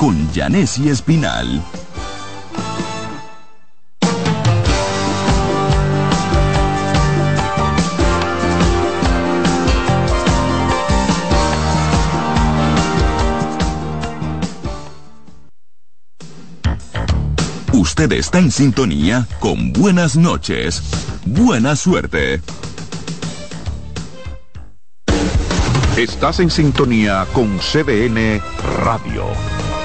con Janessi Espinal. Usted está en sintonía con Buenas noches, Buena Suerte. Estás en sintonía con CDN Radio.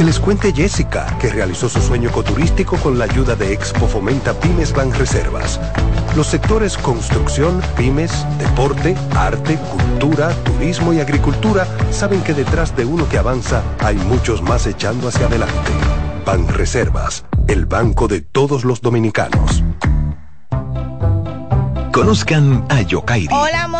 Que les cuente Jessica, que realizó su sueño ecoturístico con la ayuda de Expo Fomenta Pymes Banreservas. Los sectores construcción, pymes, deporte, arte, cultura, turismo y agricultura saben que detrás de uno que avanza hay muchos más echando hacia adelante. Banreservas, el banco de todos los dominicanos. Conozcan a Yokairi. Hola, more.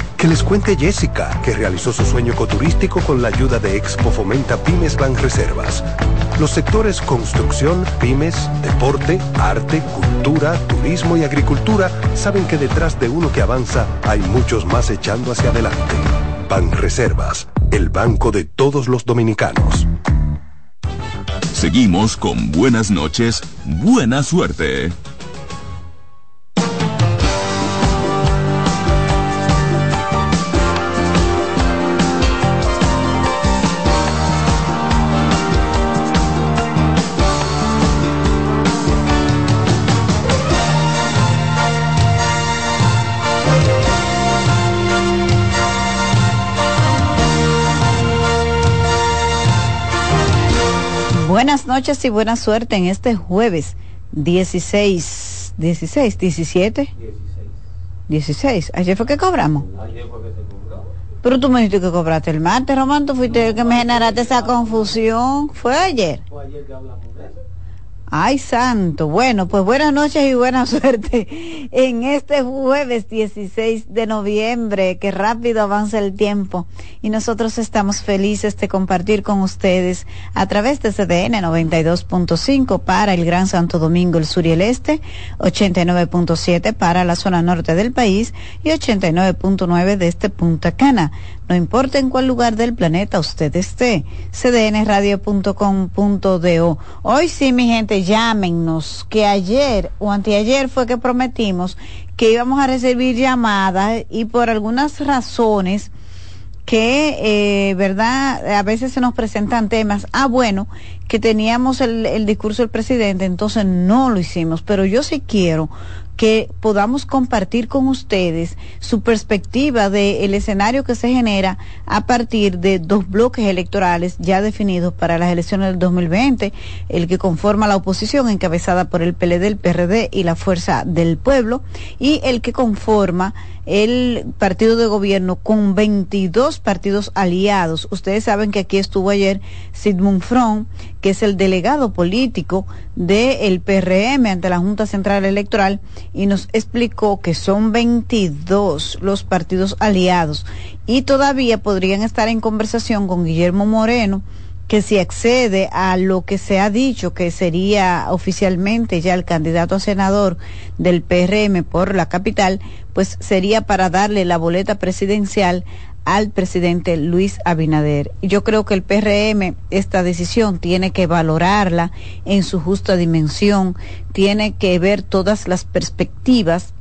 Que les cuente Jessica, que realizó su sueño ecoturístico con la ayuda de Expo Fomenta Pymes Banreservas. Los sectores construcción, pymes, deporte, arte, cultura, turismo y agricultura saben que detrás de uno que avanza hay muchos más echando hacia adelante. Banreservas, el banco de todos los dominicanos. Seguimos con Buenas noches, Buena Suerte. Noches y buena suerte en este jueves 16, 16, 17. 16. Ayer fue que cobramos. Pero tú me dijiste que cobraste el martes, Román, tú fuiste el que me generaste esa confusión. ¿Fue ayer? Ay, santo. Bueno, pues buenas noches y buena suerte en este jueves 16 de noviembre, que rápido avanza el tiempo y nosotros estamos felices de compartir con ustedes a través de CDN 92.5 para el Gran Santo Domingo, el sur y el este, 89.7 para la zona norte del país y 89.9 de este Punta Cana. No importa en cuál lugar del planeta usted esté, cdnradio.com.do. Hoy sí, mi gente, llámenos, que ayer o anteayer fue que prometimos que íbamos a recibir llamadas y por algunas razones que, eh, ¿verdad? A veces se nos presentan temas. Ah, bueno, que teníamos el, el discurso del presidente, entonces no lo hicimos, pero yo sí quiero que podamos compartir con ustedes su perspectiva del escenario que se genera a partir de dos bloques electorales ya definidos para las elecciones del 2020, el que conforma la oposición encabezada por el PLD, el PRD y la Fuerza del Pueblo, y el que conforma el partido de gobierno con 22 partidos aliados. Ustedes saben que aquí estuvo ayer Sigmund Front, que es el delegado político del PRM ante la Junta Central Electoral, y nos explicó que son 22 los partidos aliados y todavía podrían estar en conversación con Guillermo Moreno, que si accede a lo que se ha dicho que sería oficialmente ya el candidato a senador del PRM por la capital, pues sería para darle la boleta presidencial al presidente Luis Abinader. Yo creo que el PRM esta decisión tiene que valorarla en su justa dimensión, tiene que ver todas las perspectivas.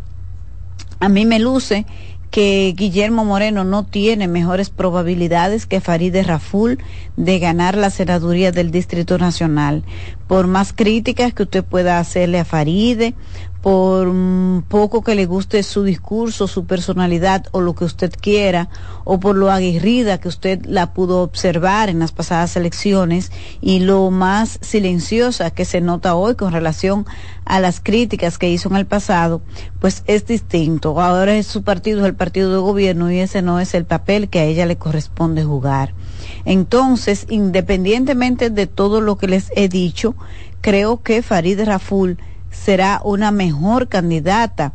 A mí me luce que Guillermo Moreno no tiene mejores probabilidades que Farideh Raful de ganar la senaduría del Distrito Nacional. Por más críticas que usted pueda hacerle a Faride, por poco que le guste su discurso, su personalidad o lo que usted quiera, o por lo aguerrida que usted la pudo observar en las pasadas elecciones y lo más silenciosa que se nota hoy con relación a las críticas que hizo en el pasado, pues es distinto. Ahora es su partido, es el partido de gobierno y ese no es el papel que a ella le corresponde jugar. Entonces, independientemente de todo lo que les he dicho, creo que Farid Raful será una mejor candidata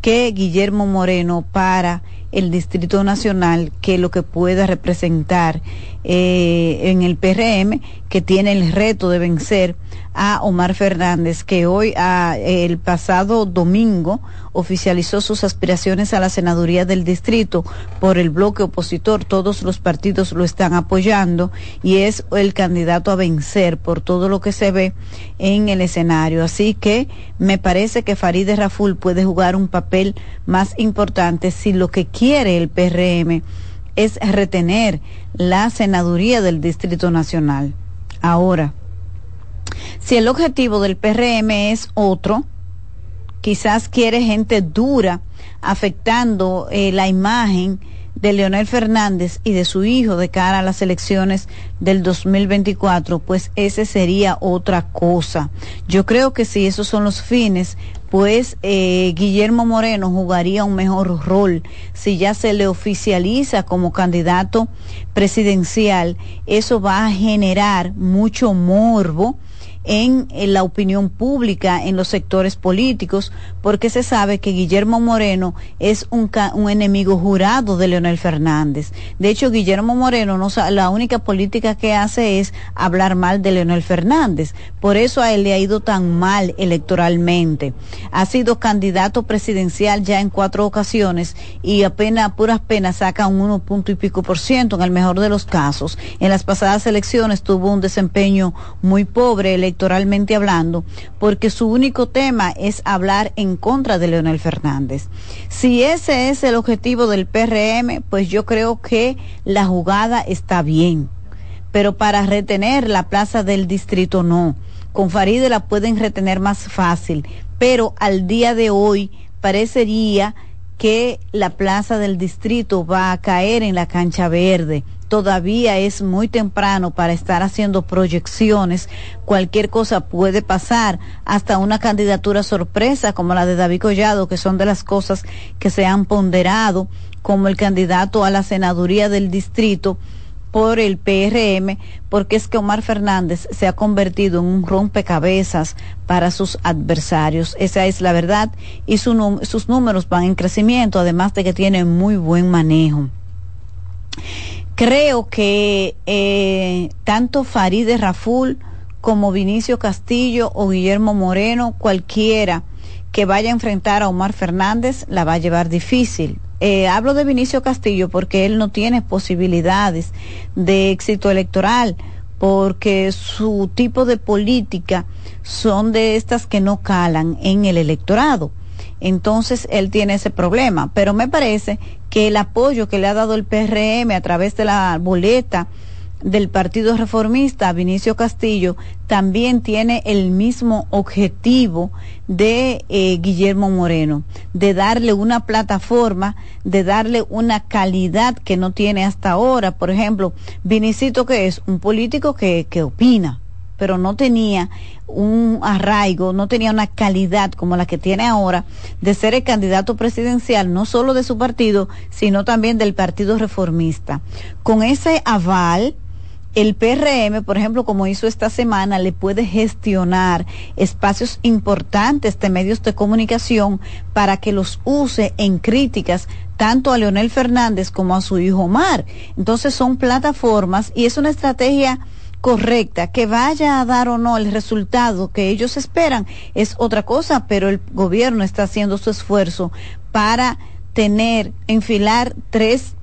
que Guillermo Moreno para el Distrito Nacional que lo que pueda representar eh, en el PRM, que tiene el reto de vencer a Omar Fernández, que hoy, a, el pasado domingo, oficializó sus aspiraciones a la senaduría del distrito por el bloque opositor. Todos los partidos lo están apoyando y es el candidato a vencer por todo lo que se ve en el escenario. Así que me parece que Farideh Raful puede jugar un papel más importante si lo que quiere el PRM es retener la senaduría del Distrito Nacional. Ahora, si el objetivo del PRM es otro, quizás quiere gente dura afectando eh, la imagen de Leonel Fernández y de su hijo de cara a las elecciones del 2024, pues ese sería otra cosa. Yo creo que si esos son los fines, pues eh, Guillermo Moreno jugaría un mejor rol si ya se le oficializa como candidato presidencial. Eso va a generar mucho morbo en, la opinión pública, en los sectores políticos, porque se sabe que Guillermo Moreno es un, un enemigo jurado de Leonel Fernández. De hecho, Guillermo Moreno no, la única política que hace es hablar mal de Leonel Fernández. Por eso a él le ha ido tan mal electoralmente. Ha sido candidato presidencial ya en cuatro ocasiones y apenas, puras penas, saca un uno punto y pico por ciento en el mejor de los casos. En las pasadas elecciones tuvo un desempeño muy pobre electoral electoralmente hablando, porque su único tema es hablar en contra de Leonel Fernández. Si ese es el objetivo del PRM, pues yo creo que la jugada está bien, pero para retener la plaza del distrito no. Con Faride la pueden retener más fácil, pero al día de hoy parecería que la plaza del distrito va a caer en la cancha verde todavía es muy temprano para estar haciendo proyecciones. Cualquier cosa puede pasar, hasta una candidatura sorpresa como la de David Collado, que son de las cosas que se han ponderado como el candidato a la senaduría del distrito por el PRM, porque es que Omar Fernández se ha convertido en un rompecabezas para sus adversarios. Esa es la verdad y sus números van en crecimiento, además de que tiene muy buen manejo. Creo que eh, tanto Farideh Raful como Vinicio Castillo o Guillermo Moreno, cualquiera que vaya a enfrentar a Omar Fernández, la va a llevar difícil. Eh, hablo de Vinicio Castillo porque él no tiene posibilidades de éxito electoral, porque su tipo de política son de estas que no calan en el electorado. Entonces él tiene ese problema, pero me parece que el apoyo que le ha dado el PRM a través de la boleta del Partido Reformista, Vinicio Castillo, también tiene el mismo objetivo de eh, Guillermo Moreno, de darle una plataforma, de darle una calidad que no tiene hasta ahora. Por ejemplo, Vinicito, que es un político que, que opina, pero no tenía un arraigo, no tenía una calidad como la que tiene ahora de ser el candidato presidencial, no solo de su partido, sino también del Partido Reformista. Con ese aval, el PRM, por ejemplo, como hizo esta semana, le puede gestionar espacios importantes de medios de comunicación para que los use en críticas tanto a Leonel Fernández como a su hijo Omar. Entonces son plataformas y es una estrategia correcta, que vaya a dar o no el resultado que ellos esperan es otra cosa, pero el gobierno está haciendo su esfuerzo para tener, enfilar tres.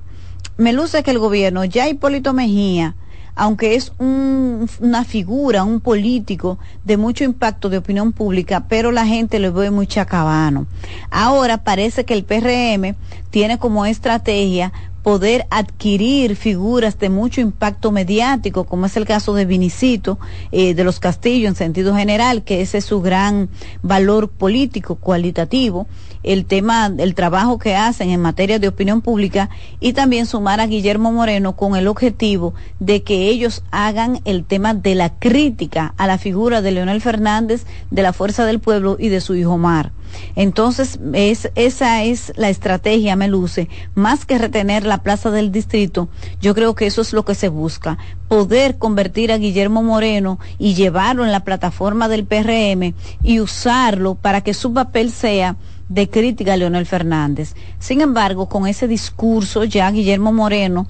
Me luce que el gobierno, ya Hipólito Mejía, aunque es una figura, un político de mucho impacto de opinión pública, pero la gente lo ve muy chacabano. Ahora parece que el PRM tiene como estrategia poder adquirir figuras de mucho impacto mediático, como es el caso de Vinicito, eh, de los Castillos en sentido general, que ese es su gran valor político, cualitativo, el tema, el trabajo que hacen en materia de opinión pública y también sumar a Guillermo Moreno con el objetivo de que ellos hagan el tema de la crítica a la figura de Leonel Fernández, de la Fuerza del Pueblo y de su hijo Mar. Entonces, es, esa es la estrategia, me luce, más que retener la plaza del distrito, yo creo que eso es lo que se busca, poder convertir a Guillermo Moreno y llevarlo en la plataforma del PRM y usarlo para que su papel sea de crítica a Leonel Fernández. Sin embargo, con ese discurso ya Guillermo Moreno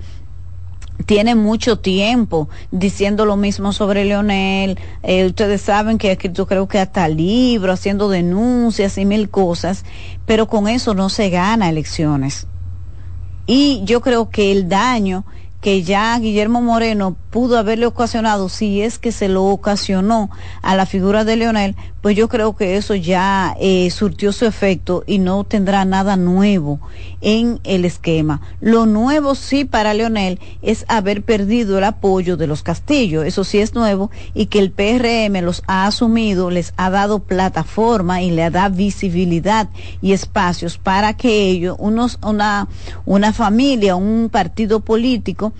tiene mucho tiempo diciendo lo mismo sobre Leonel. Eh, ustedes saben que ha escrito creo que hasta libro, haciendo denuncias y mil cosas, pero con eso no se gana elecciones. Y yo creo que el daño que ya Guillermo Moreno pudo haberle ocasionado, si es que se lo ocasionó a la figura de Leonel, pues yo creo que eso ya eh, surtió su efecto y no tendrá nada nuevo en el esquema. Lo nuevo sí para Leonel es haber perdido el apoyo de los castillos, eso sí es nuevo, y que el PRM los ha asumido, les ha dado plataforma y le dado visibilidad y espacios para que ellos, unos, una, una familia, un partido político,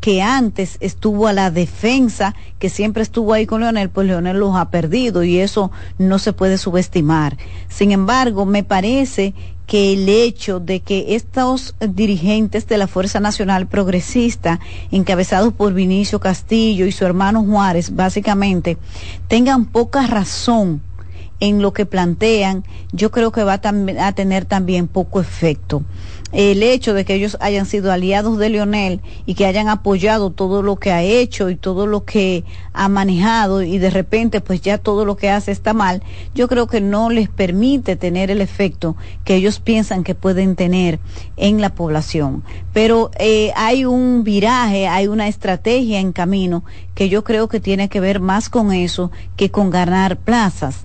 que antes estuvo a la defensa, que siempre estuvo ahí con Leonel, pues Leonel los ha perdido y eso no se puede subestimar. Sin embargo, me parece que el hecho de que estos dirigentes de la Fuerza Nacional Progresista, encabezados por Vinicio Castillo y su hermano Juárez, básicamente, tengan poca razón en lo que plantean, yo creo que va a, tener también poco efecto el hecho de que ellos hayan sido aliados de Leonel y que hayan apoyado todo lo que ha hecho y todo lo que ha manejado y de repente pues ya todo lo que hace está mal, yo creo que no les permite tener el efecto que ellos piensan que pueden tener en la población. Pero eh, hay un viraje, hay una estrategia en camino que yo creo que tiene que ver más con eso que con ganar plazas.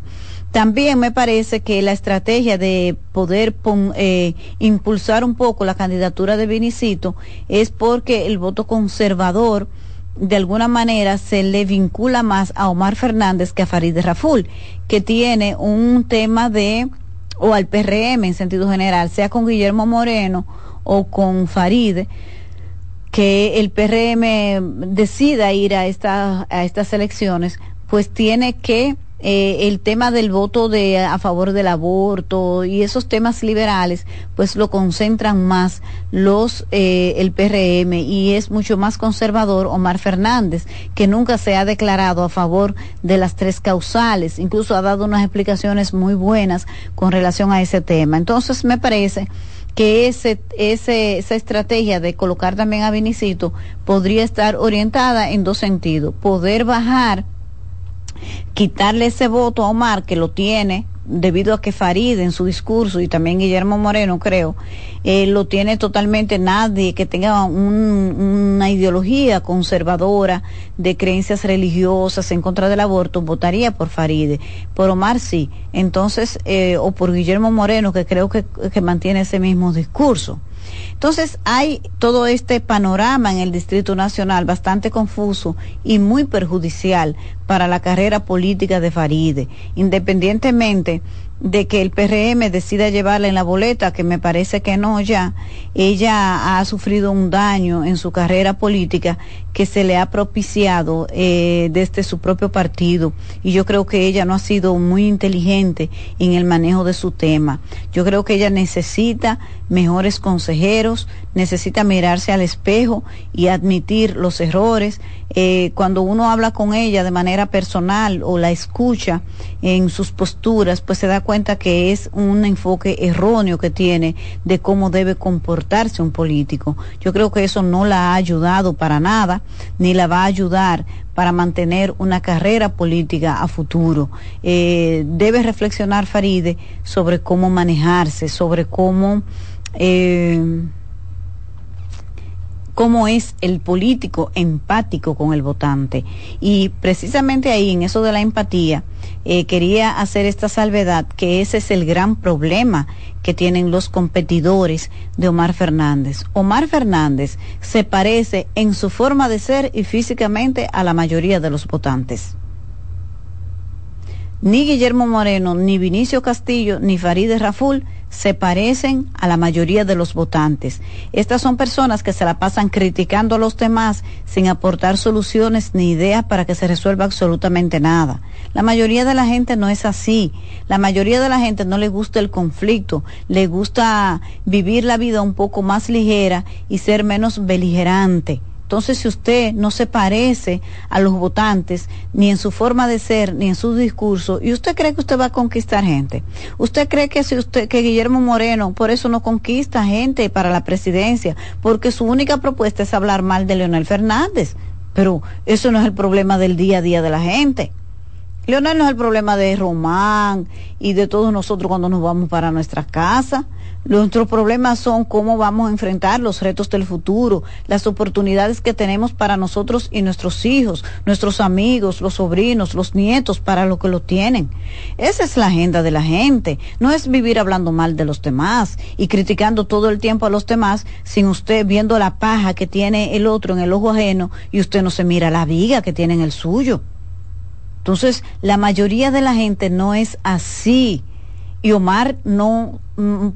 También me parece que la estrategia de poder eh, impulsar un poco la candidatura de Vinicito es porque el voto conservador de alguna manera se le vincula más a Omar Fernández que a Farid Raful, que tiene un tema de, o al PRM en sentido general, sea con Guillermo Moreno o con Farid, que el PRM decida ir a, esta, a estas elecciones, pues tiene que eh, el tema del voto de a favor del aborto y esos temas liberales pues lo concentran más los eh, el PRM y es mucho más conservador Omar Fernández que nunca se ha declarado a favor de las tres causales incluso ha dado unas explicaciones muy buenas con relación a ese tema entonces me parece que ese, ese, esa estrategia de colocar también a Vinicito podría estar orientada en dos sentidos. Poder bajar quitarle ese voto a Omar que lo tiene debido a que Farid en su discurso y también Guillermo Moreno creo eh, lo tiene totalmente nadie que tenga una ideología conservadora de creencias religiosas en contra del aborto votaría por Faride por Omar sí. Entonces eh, o por Guillermo Moreno que creo que mantiene ese mismo discurso entonces hay todo este panorama en el Distrito Nacional bastante confuso y muy perjudicial para la carrera política de Faride, independientemente de que el PRM decida llevarla en la boleta, que me parece que no ya, ella ha sufrido un daño en su carrera política que se le ha propiciado eh, desde su propio partido y yo creo que ella no ha sido muy inteligente en el manejo de su tema. Yo creo que ella necesita mejores consejeros, necesita mirarse al espejo y admitir los errores. Eh, cuando uno habla con ella de manera personal o la escucha en sus posturas, pues se da cuenta que es un enfoque erróneo que tiene de cómo debe comportarse un político. Yo creo que eso no la ha ayudado para nada ni la va a ayudar para mantener una carrera política a futuro. Eh, debe reflexionar Faride sobre cómo manejarse, sobre cómo... Eh, cómo es el político empático con el votante. Y precisamente ahí, en eso de la empatía, eh, quería hacer esta salvedad, que ese es el gran problema que tienen los competidores de Omar Fernández. Omar Fernández se parece en su forma de ser y físicamente a la mayoría de los votantes. Ni Guillermo Moreno, ni Vinicio Castillo, ni Farideh Raful se parecen a la mayoría de los votantes. Estas son personas que se la pasan criticando a los demás sin aportar soluciones ni ideas para que se resuelva absolutamente nada. La mayoría de la gente no es así. La mayoría de la gente no le gusta el conflicto, le gusta vivir la vida un poco más ligera y ser menos beligerante. Entonces, si usted no se parece a los votantes, ni en su forma de ser, ni en su discurso, y usted cree que usted va a conquistar gente, usted cree que si usted, que Guillermo Moreno, por eso no conquista gente para la presidencia, porque su única propuesta es hablar mal de Leonel Fernández. Pero eso no es el problema del día a día de la gente. Leonel no es el problema de Román y de todos nosotros cuando nos vamos para nuestra casa. Nuestros problemas son cómo vamos a enfrentar los retos del futuro, las oportunidades que tenemos para nosotros y nuestros hijos, nuestros amigos, los sobrinos, los nietos, para lo que lo tienen. Esa es la agenda de la gente. No es vivir hablando mal de los demás y criticando todo el tiempo a los demás sin usted viendo la paja que tiene el otro en el ojo ajeno y usted no se mira la viga que tiene en el suyo. Entonces, la mayoría de la gente no es así y Omar no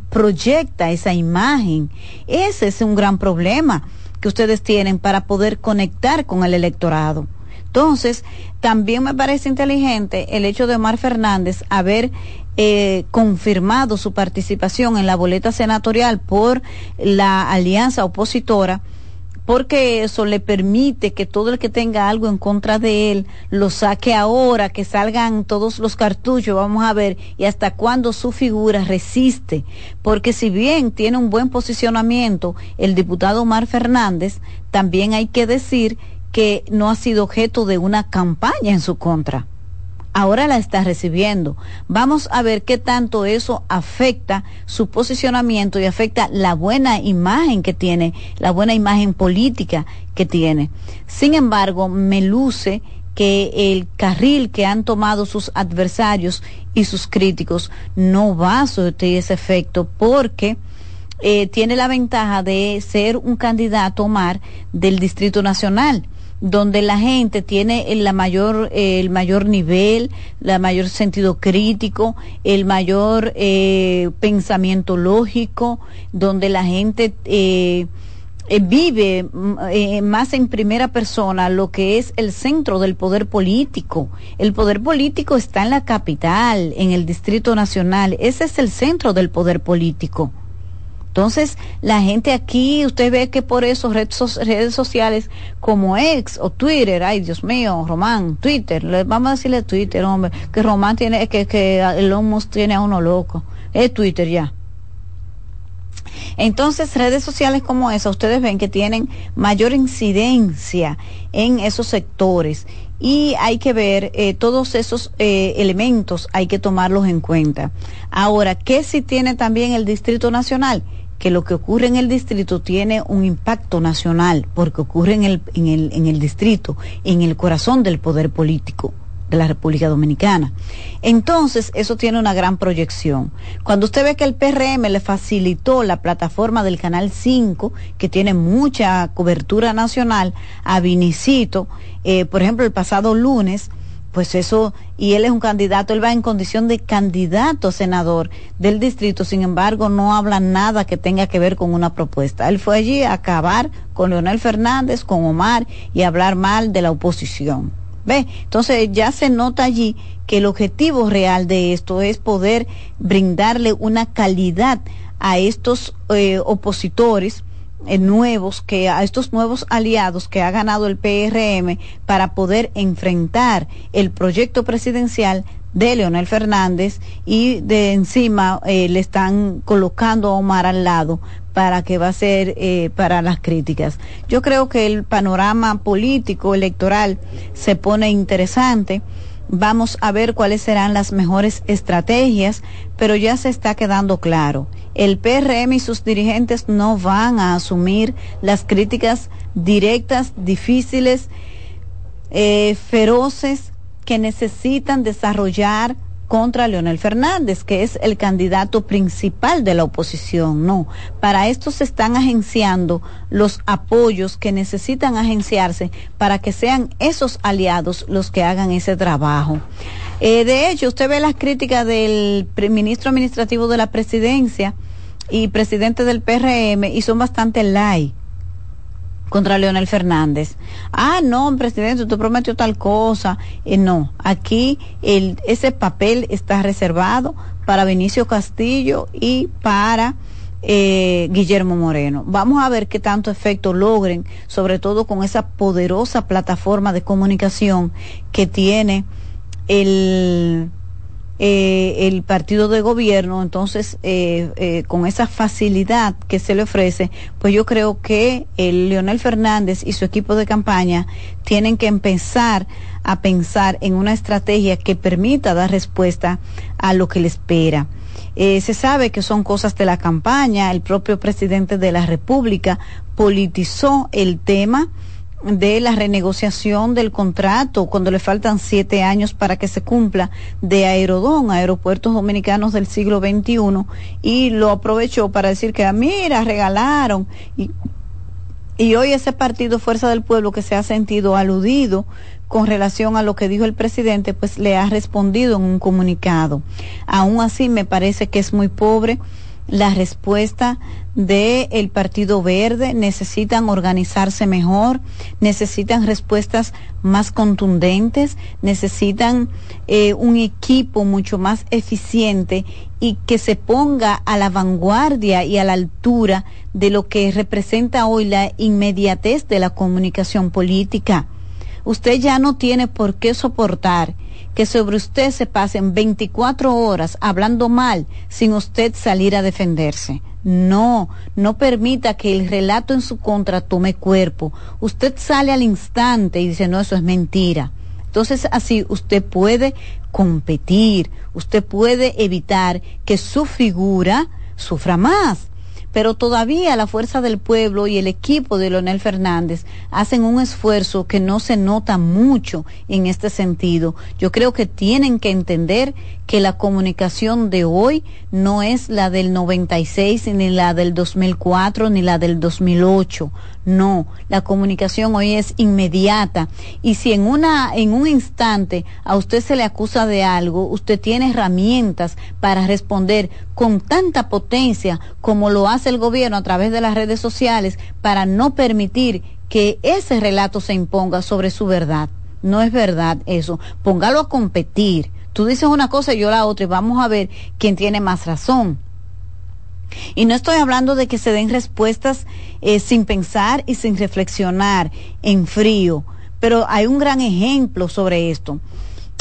proyecta esa imagen. Ese es un gran problema que ustedes tienen para poder conectar con el electorado. Entonces, también me parece inteligente el hecho de Omar Fernández haber eh, confirmado su participación en la boleta senatorial por la alianza opositora porque eso le permite que todo el que tenga algo en contra de él lo saque ahora, que salgan todos los cartuchos, vamos a ver, y hasta cuándo su figura resiste. Porque si bien tiene un buen posicionamiento el diputado Omar Fernández, también hay que decir que no ha sido objeto de una campaña en su contra ahora la está recibiendo. Vamos a ver qué tanto eso afecta su posicionamiento y afecta la buena imagen que tiene, la buena imagen política que tiene. Sin embargo, me luce que el carril que han tomado sus adversarios y sus críticos no va a surtir ese efecto porque eh, tiene la ventaja de ser un candidato Omar del Distrito Nacional donde la gente tiene el, la mayor, el mayor nivel, el mayor sentido crítico, el mayor eh, pensamiento lógico, donde la gente eh, eh, vive mm, eh, más en primera persona lo que es el centro del poder político. El poder político está en la capital, en el Distrito Nacional. Ese es el centro del poder político. Entonces, la gente aquí, usted ve que por eso redes, sociales como ex o Twitter, ay Dios mío, Román, Twitter, le, vamos a decirle Twitter, hombre, que Román tiene, que, que el Musk tiene a uno loco. Es Twitter ya. Entonces, redes sociales como esa, ustedes ven que tienen mayor incidencia en esos sectores y hay que ver eh, todos esos eh, elementos, hay que tomarlos en cuenta. Ahora, ¿qué si tiene también el Distrito Nacional? que lo que ocurre en el distrito tiene un impacto nacional, porque ocurre en el, en el, en el distrito, en el corazón del poder político de la República Dominicana. Entonces, eso tiene una gran proyección. Cuando usted ve que el PRM le facilitó la plataforma del Canal 5, que tiene mucha cobertura nacional, a Vinicito, eh, por ejemplo, el pasado lunes, pues eso, y él es un candidato, él va en condición de candidato senador del distrito, sin embargo, no habla nada que tenga que ver con una propuesta. Él fue allí a acabar con Leonel Fernández, con Omar y hablar mal de la oposición. ¿Ve? Entonces ya se nota allí que el objetivo real de esto es poder brindarle una calidad a estos eh, opositores eh, nuevos que a estos nuevos aliados que ha ganado el PRM para poder enfrentar el proyecto presidencial de Leonel Fernández y de encima eh, le están colocando a Omar al lado para que va a ser eh, para las críticas. Yo creo que el panorama político electoral se pone interesante. Vamos a ver cuáles serán las mejores estrategias, pero ya se está quedando claro. El PRM y sus dirigentes no van a asumir las críticas directas, difíciles, eh, feroces que necesitan desarrollar contra Leonel Fernández, que es el candidato principal de la oposición. No, para esto se están agenciando los apoyos que necesitan agenciarse para que sean esos aliados los que hagan ese trabajo. Eh, de hecho, usted ve las críticas del ministro administrativo de la presidencia y presidente del PRM y son bastante light contra Leonel Fernández. Ah, no, presidente, usted prometió tal cosa. Eh, no, aquí el, ese papel está reservado para Benicio Castillo y para eh, Guillermo Moreno. Vamos a ver qué tanto efecto logren, sobre todo con esa poderosa plataforma de comunicación que tiene el eh, el partido de gobierno, entonces eh, eh, con esa facilidad que se le ofrece, pues yo creo que el Leonel Fernández y su equipo de campaña tienen que empezar a pensar en una estrategia que permita dar respuesta a lo que le espera. se sabe que son cosas de la campaña, el propio presidente de la República politizó el tema, de la renegociación del contrato cuando le faltan siete años para que se cumpla de Aerodón, Aeropuertos Dominicanos del siglo XXI, y lo aprovechó para decir que, ah, mira, regalaron. Y, y hoy ese partido Fuerza del Pueblo que se ha sentido aludido con relación a lo que dijo el presidente, pues le ha respondido en un comunicado. Aún así, me parece que es muy pobre la respuesta del Partido Verde, necesitan organizarse mejor, necesitan respuestas más contundentes, necesitan eh, un equipo mucho más eficiente y que se ponga a la vanguardia y a la altura de lo que representa hoy la inmediatez de la comunicación política. Usted ya no tiene por qué soportar que sobre usted se pasen 24 horas hablando mal sin usted salir a defenderse. No, no permita que el relato en su contra tome cuerpo. Usted sale al instante y dice, no, eso es mentira. Entonces así usted puede competir, usted puede evitar que su figura sufra más pero todavía la fuerza del pueblo y el equipo de Leonel Fernández hacen un esfuerzo que no se nota mucho en este sentido. Yo creo que tienen que entender que la comunicación de hoy no es la del 96, ni la del 2004, ni la del 2008. No, la comunicación hoy es inmediata y si en una en un instante a usted se le acusa de algo, usted tiene herramientas para responder con tanta potencia como lo hace el gobierno a través de las redes sociales para no permitir que ese relato se imponga sobre su verdad. No es verdad eso. Póngalo a competir. Tú dices una cosa y yo la otra y vamos a ver quién tiene más razón. Y no estoy hablando de que se den respuestas eh, sin pensar y sin reflexionar en frío, pero hay un gran ejemplo sobre esto.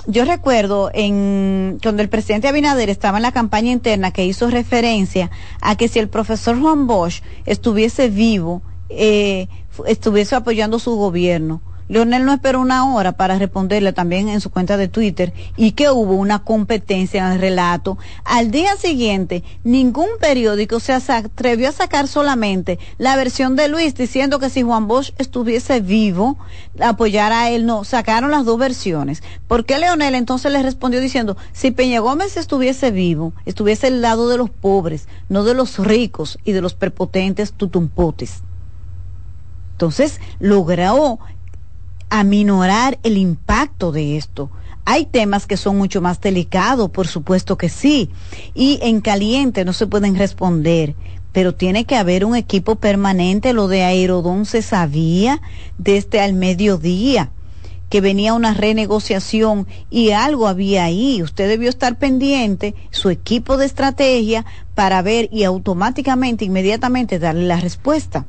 Yo recuerdo en cuando el presidente Abinader estaba en la campaña interna que hizo referencia a que si el profesor Juan Bosch estuviese vivo, eh, estuviese apoyando su gobierno. Leonel no esperó una hora para responderle también en su cuenta de Twitter y que hubo una competencia en el relato. Al día siguiente, ningún periódico se atrevió a sacar solamente la versión de Luis diciendo que si Juan Bosch estuviese vivo, apoyara a él. No, sacaron las dos versiones. ¿Por qué Leonel entonces le respondió diciendo, si Peña Gómez estuviese vivo, estuviese al lado de los pobres, no de los ricos y de los prepotentes tutumpotes? Entonces logró aminorar el impacto de esto. Hay temas que son mucho más delicados, por supuesto que sí, y en caliente no se pueden responder, pero tiene que haber un equipo permanente. Lo de Aerodón se sabía desde al mediodía que venía una renegociación y algo había ahí. Usted debió estar pendiente, su equipo de estrategia, para ver y automáticamente, inmediatamente darle la respuesta.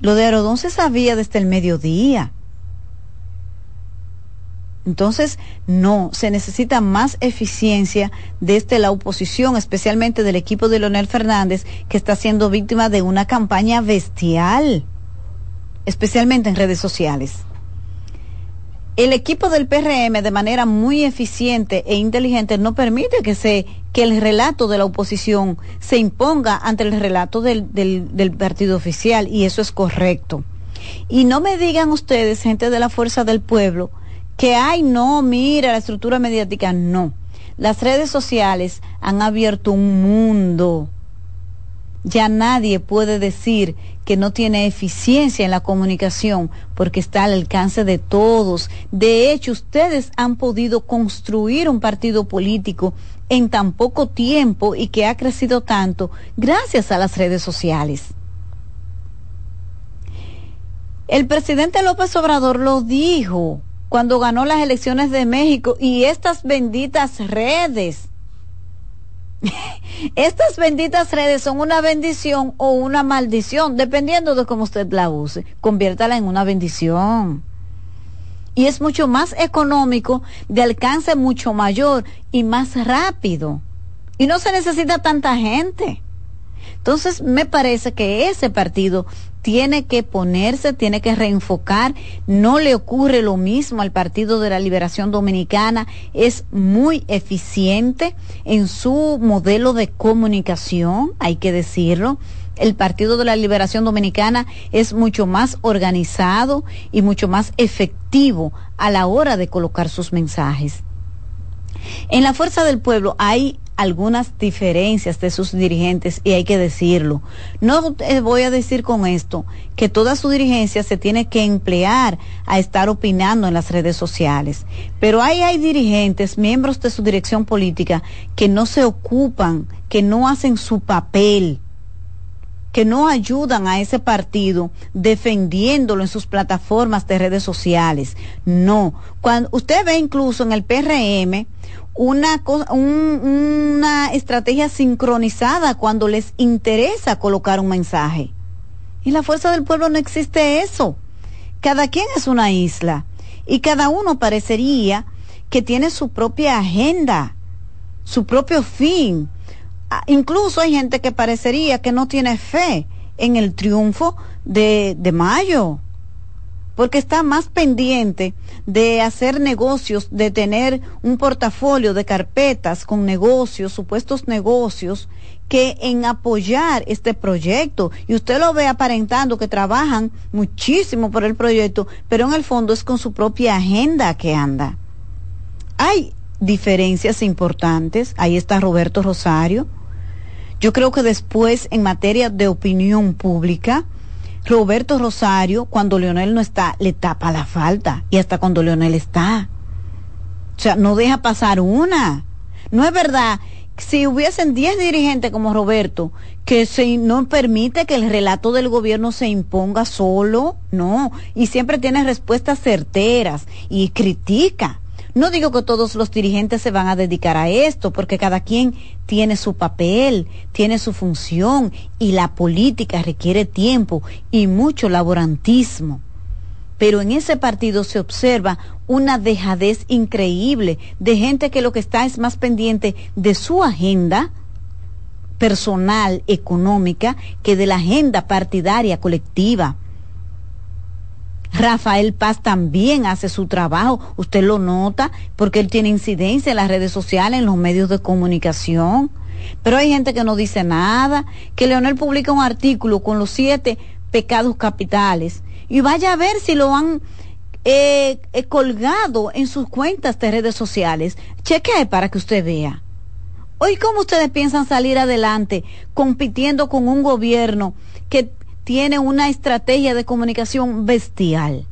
Lo de Aerodón se sabía desde el mediodía. Entonces, no, se necesita más eficiencia desde la oposición, especialmente del equipo de Leonel Fernández, que está siendo víctima de una campaña bestial, especialmente en redes sociales. El equipo del PRM, de manera muy eficiente e inteligente, no permite que, se, que el relato de la oposición se imponga ante el relato del, del partido oficial, y eso es correcto. Y no me digan ustedes, gente de la Fuerza del Pueblo, que, ay, no, mira, la estructura mediática, no. Las redes sociales han abierto un mundo. Ya nadie puede decir que no tiene eficiencia en la comunicación porque está al alcance de todos. De hecho, ustedes han podido construir un partido político en tan poco tiempo y que ha crecido tanto gracias a las redes sociales. El presidente López Obrador lo dijo cuando ganó las elecciones de México y estas benditas redes. Estas benditas redes son una bendición o una maldición, dependiendo de cómo usted la use. Conviértala en una bendición. Y es mucho más económico, de alcance mucho mayor y más rápido. Y no se necesita tanta gente. Entonces, me parece que ese partido tiene que ponerse, tiene que reenfocar. No le ocurre lo mismo al Partido de la Liberación Dominicana. Es muy eficiente en su modelo de comunicación, hay que decirlo. El Partido de la Liberación Dominicana es mucho más organizado y mucho más efectivo a la hora de colocar sus mensajes. En la Fuerza del Pueblo hay algunas diferencias de sus dirigentes y hay que decirlo. No voy a decir con esto que toda su dirigencia se tiene que emplear a estar opinando en las redes sociales, pero ahí hay dirigentes, miembros de su dirección política, que no se ocupan, que no hacen su papel que no ayudan a ese partido defendiéndolo en sus plataformas de redes sociales. No, cuando usted ve incluso en el PRM una, una estrategia sincronizada cuando les interesa colocar un mensaje. En la fuerza del pueblo no existe eso. Cada quien es una isla y cada uno parecería que tiene su propia agenda, su propio fin. Ah, incluso hay gente que parecería que no tiene fe en el triunfo de, de mayo porque está más pendiente de hacer negocios, de tener un portafolio de carpetas con negocios, supuestos negocios, que en apoyar este proyecto. Y usted lo ve aparentando que trabajan muchísimo por el proyecto, pero en el fondo es con su propia agenda que anda. Hay diferencias importantes. Ahí está Roberto Rosario. Yo creo que después, en materia de opinión pública, Roberto Rosario, cuando Leonel no está, le tapa la falta. Y hasta cuando Leonel está. O sea, no deja pasar una. No es verdad si hubiesen 10 dirigentes como Roberto, que se, no permite que el relato del gobierno se imponga solo, no, y siempre tiene respuestas certeras y critica. No digo que todos los dirigentes se van a dedicar a esto, porque cada quien tiene su papel, tiene su función, y la política requiere tiempo y mucho laborantismo pero en ese partido se observa una dejadez increíble de gente que lo que está es más pendiente de su agenda personal, económica, que de la agenda partidaria colectiva. Rafael Paz también hace su trabajo, usted lo nota, porque él tiene incidencia en las redes sociales, en los medios de comunicación. Pero hay gente que no dice nada, que Leonel publica un artículo con los siete pecados capitales y vaya a ver si lo han eh, eh, colgado en sus cuentas de redes sociales. Chequee para que usted vea. Hoy, ¿cómo ustedes piensan salir adelante compitiendo con un gobierno que tiene una estrategia de comunicación bestial?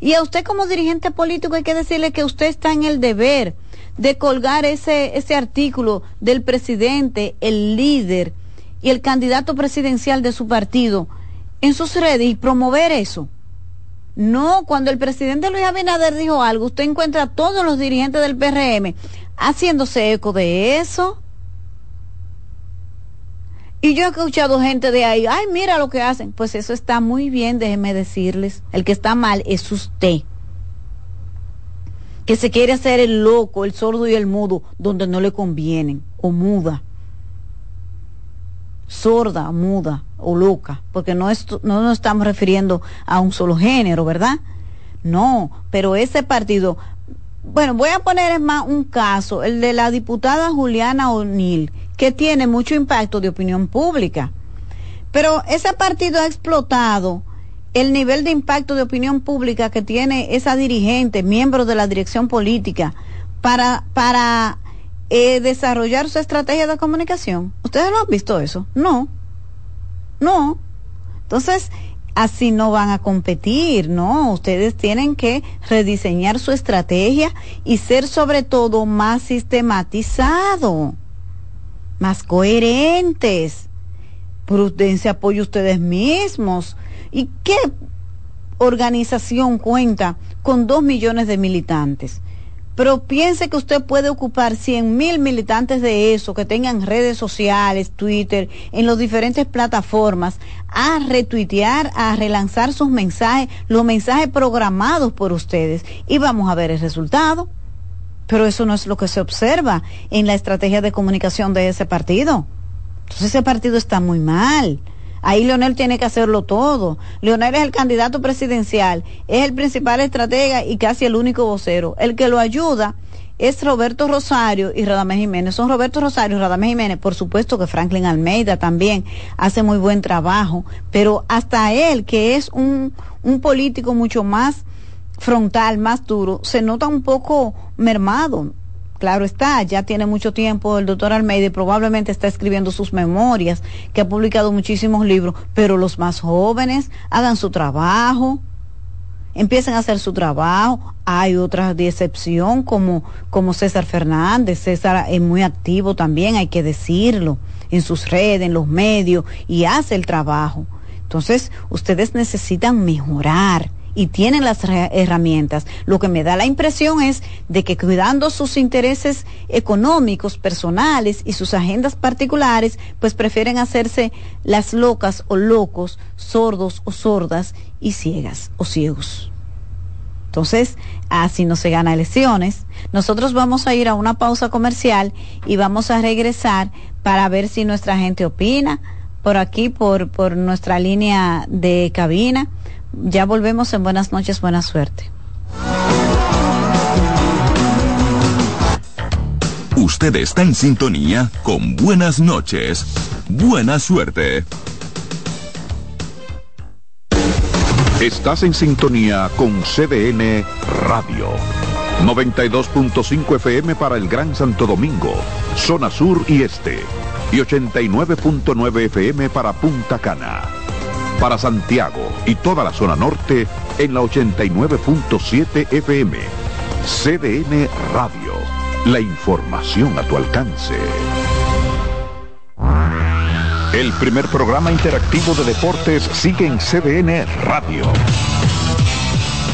Y a usted como dirigente político hay que decirle que usted está en el deber de colgar ese, ese artículo del presidente, el líder y el candidato presidencial de su partido en sus redes y promover eso. No, cuando el presidente Luis Abinader dijo algo, usted encuentra a todos los dirigentes del PRM haciéndose eco de eso. Y yo he escuchado gente de ahí, ay, mira lo que hacen. Pues eso está muy bien, déjenme decirles. El que está mal es usted. Que se quiere hacer el loco, el sordo y el mudo donde no le convienen, o muda sorda, muda o loca, porque no, no nos estamos refiriendo a un solo género, ¿verdad? No, pero ese partido, bueno, voy a poner más un caso, el de la diputada Juliana O'Neill, que tiene mucho impacto de opinión pública. Pero ese partido ha explotado el nivel de impacto de opinión pública que tiene esa dirigente, miembro de la dirección política, para, para eh, desarrollar su estrategia de comunicación. ¿Ustedes no han visto eso? No. No. Entonces, así no van a competir, ¿no? Ustedes tienen que rediseñar su estrategia y ser sobre todo más sistematizado, más coherentes. Prudencia, apoyo ustedes mismos. ¿Y qué organización cuenta con dos millones de militantes? pero piense que usted puede ocupar 100 mil militantes de eso, que tengan redes sociales, Twitter, en las diferentes plataformas, a retuitear, a relanzar sus mensajes, los mensajes programados por ustedes, y vamos a ver el resultado. Pero eso no es lo que se observa en la estrategia de comunicación de ese partido. Entonces ese partido está muy mal. Ahí Leonel tiene que hacerlo todo. Leonel es el candidato presidencial, es el principal estratega y casi el único vocero. El que lo ayuda es Roberto Rosario y Radamés Jiménez. Son Roberto Rosario y Radamés Jiménez. Por supuesto que Franklin Almeida también hace muy buen trabajo, pero hasta él, que es un, un político mucho más frontal, más duro, se nota un poco mermado. Claro está, ya tiene mucho tiempo el doctor Almeida y probablemente está escribiendo sus memorias, que ha publicado muchísimos libros, pero los más jóvenes hagan su trabajo, empiecen a hacer su trabajo. Hay otras de excepción como, como César Fernández, César es muy activo también, hay que decirlo, en sus redes, en los medios, y hace el trabajo. Entonces, ustedes necesitan mejorar y tienen las herramientas. Lo que me da la impresión es de que cuidando sus intereses económicos, personales y sus agendas particulares, pues prefieren hacerse las locas o locos, sordos o sordas y ciegas o ciegos. Entonces, así no se gana elecciones. Nosotros vamos a ir a una pausa comercial y vamos a regresar para ver si nuestra gente opina por aquí, por, por nuestra línea de cabina ya volvemos en buenas noches, buena suerte. Usted está en sintonía con buenas noches, buena suerte. Estás en sintonía con CDN Radio. 92.5 FM para el Gran Santo Domingo, zona sur y este. Y 89.9 FM para Punta Cana para Santiago y toda la zona norte en la 89.7 FM. CDN Radio. la información a tu alcance. El primer programa interactivo de deportes sigue en CDN Radio.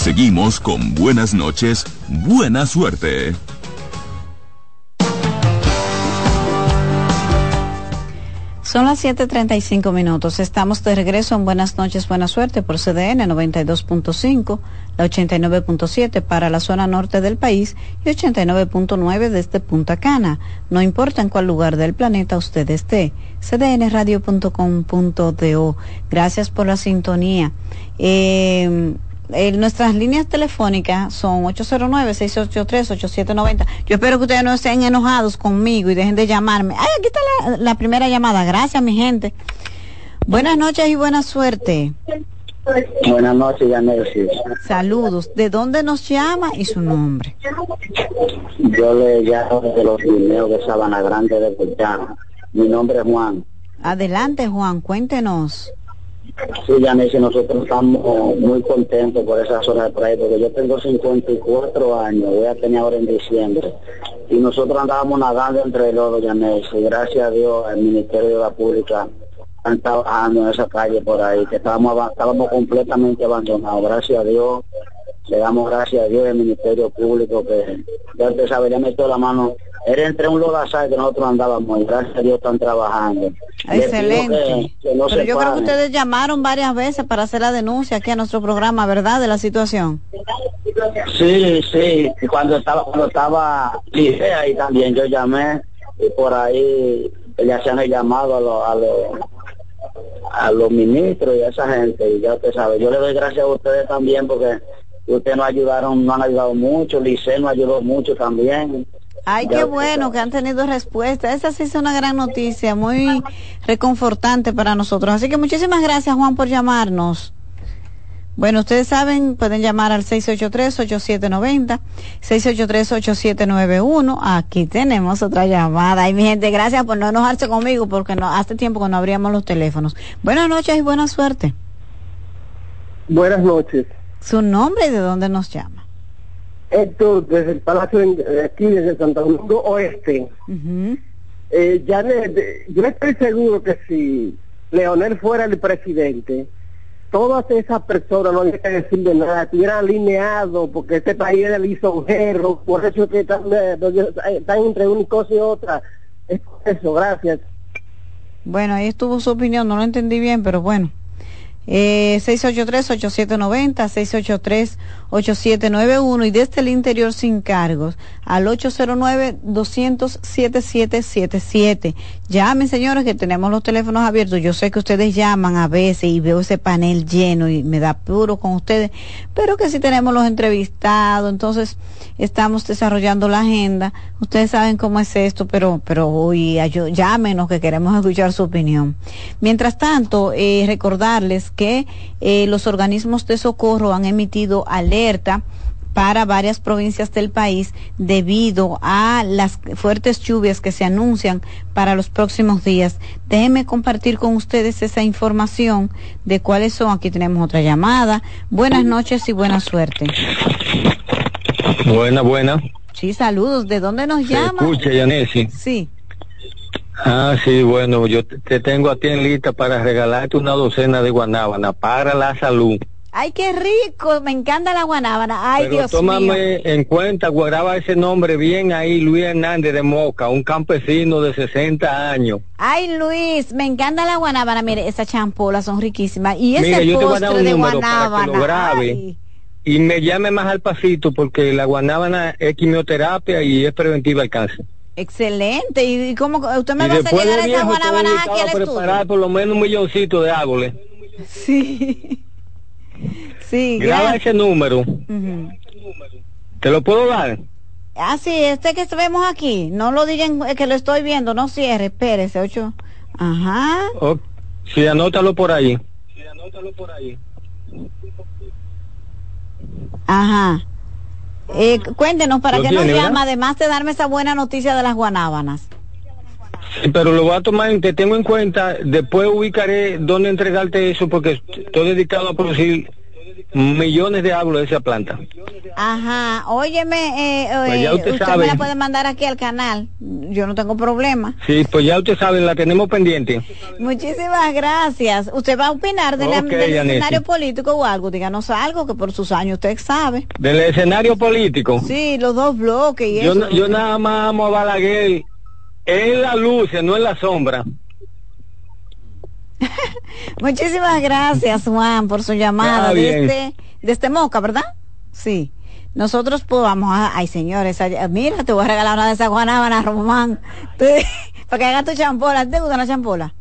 Seguimos con buenas noches, buena suerte. Son las 7.35 minutos. Estamos de regreso en Buenas noches, buena suerte por CDN 92.5, la 89.7 para la zona norte del país y 89.9 desde Punta Cana. No importa en cuál lugar del planeta usted esté. cdnradio.com.do. Gracias por la sintonía. Eh, eh, nuestras líneas telefónicas son 809-683-8790. Yo espero que ustedes no estén enojados conmigo y dejen de llamarme. Ay, aquí está la, primera llamada. Gracias, mi gente. Buenas noches y buena suerte. Buenas noches, Yanesis. Saludos. ¿De dónde nos llama y su nombre? Yo le llamo de los Guineos de Sabana Grande de Puerto Mi nombre es Juan. Adelante, Juan, cuéntenos. Sí, Yanis, nosotros estamos muy contentos por esa zona de playa, porque yo tengo 54 años, voy a tener ahora en diciembre, y nosotros andábamos nadando entre los Yanis, y gracias a Dios el Ministerio de la Pública están trabajando en esa calle por ahí, que estábamos, estábamos completamente abandonados, gracias a Dios, le damos gracias a Dios el Ministerio Público, que ya usted sabe, ya la mano era entre un lodazal que nosotros andábamos y gracias a Dios están trabajando. Excelente. Pero yo creo que ustedes llamaron varias veces para hacer la denuncia aquí a nuestro programa, ¿verdad? De la situación. Sí, sí. Cuando estaba, cuando estaba ahí también yo llamé y por ahí le hacían el llamado a los, a los a los ministros y a esa gente y ya usted sabe, yo le doy gracias a ustedes también porque ustedes nos ayudaron, nos han ayudado mucho, Liceo nos ayudó mucho también Ay, qué bueno que han tenido respuesta. Esa sí es una gran noticia, muy reconfortante para nosotros. Así que muchísimas gracias, Juan, por llamarnos. Bueno, ustedes saben, pueden llamar al 683-8790, 683-8791. Aquí tenemos otra llamada. Y mi gente, gracias por no enojarse conmigo porque no, hace tiempo que no abríamos los teléfonos. Buenas noches y buena suerte. Buenas noches. ¿Su nombre y de dónde nos llama? Héctor, desde el Palacio de aquí, desde Santo Domingo Oeste. eh, yo estoy seguro que si Leonel fuera el presidente, todas esas personas no hay que decirle nada, estuvieran alineados, porque este país es el lisonjero, por eso que están, eh, están entre una cosa y otra. Es eso, gracias. Bueno, ahí estuvo su opinión, no lo entendí bien, pero bueno. Eh, 683-8790, 683-8791 y desde el interior sin cargos al 809-200-7777. Llamen, señores, que tenemos los teléfonos abiertos. Yo sé que ustedes llaman a veces y veo ese panel lleno y me da puro con ustedes, pero que si tenemos los entrevistados, entonces estamos desarrollando la agenda. Ustedes saben cómo es esto, pero, pero hoy llámenos que queremos escuchar su opinión. Mientras tanto, eh, recordarles que eh, los organismos de socorro han emitido alerta para varias provincias del país debido a las fuertes lluvias que se anuncian para los próximos días. Déjenme compartir con ustedes esa información de cuáles son. Aquí tenemos otra llamada. Buenas noches y buena suerte. Buena, buena. Sí, saludos. ¿De dónde nos llama? Escucha, Yanesi. Sí. Ah, sí, bueno, yo te tengo a ti en lista para regalarte una docena de guanábana para la salud. Ay, qué rico, me encanta la guanábana. Ay, Pero Dios tómame mío. en cuenta, guardaba ese nombre bien ahí, Luis Hernández de Moca, un campesino de 60 años. Ay, Luis, me encanta la guanábana. Mire, esas champolas son riquísimas. Y ese Mira, yo te voy a dar postre un de número para que lo guanábana. grabe ay. y me llame más al pasito porque la guanábana es quimioterapia y es preventiva al cáncer. Excelente. ¿Y, cómo usted me y va a hacer llegar esa guanábana aquí al preparar por lo menos un milloncito de árboles. Sí. Sí, Graba gracias. ese número. ¿Te lo puedo dar? Ah, sí, este que vemos aquí. No lo digan que lo estoy viendo. No cierre. Espérese, ocho. Ajá. O- sí, anótalo por ahí. Ajá. Eh, cuéntenos, ¿para ¿Lo qué nos llama? verdad? Además de darme esa buena noticia de las guanábanas. Sí, pero lo voy a tomar, te tengo en cuenta, después ubicaré dónde entregarte eso porque estoy dedicado a producir millones de árboles de esa planta. Ajá. Óyeme, eh, Pues ya eh, usted usted sabe. me la puede mandar aquí al canal. Yo no tengo problema. Sí, pues ya usted sabe, la tenemos pendiente. Muchísimas gracias. ¿Usted va a opinar del escenario político o algo? Díganos algo que por sus años usted sabe. Del escenario político. Sí, los dos bloques y Yo, eso. na- yo nada más amo a Balaguer en la luz, no en la sombra. Muchísimas gracias, Juan, por su llamada desde, desde Moca, ¿verdad? Sí. Nosotros pues vamos a, ay señores, mira, te voy a regalar una de esas guanábanas, Román, para que hagas tu champola. ¿Te gusta la champola?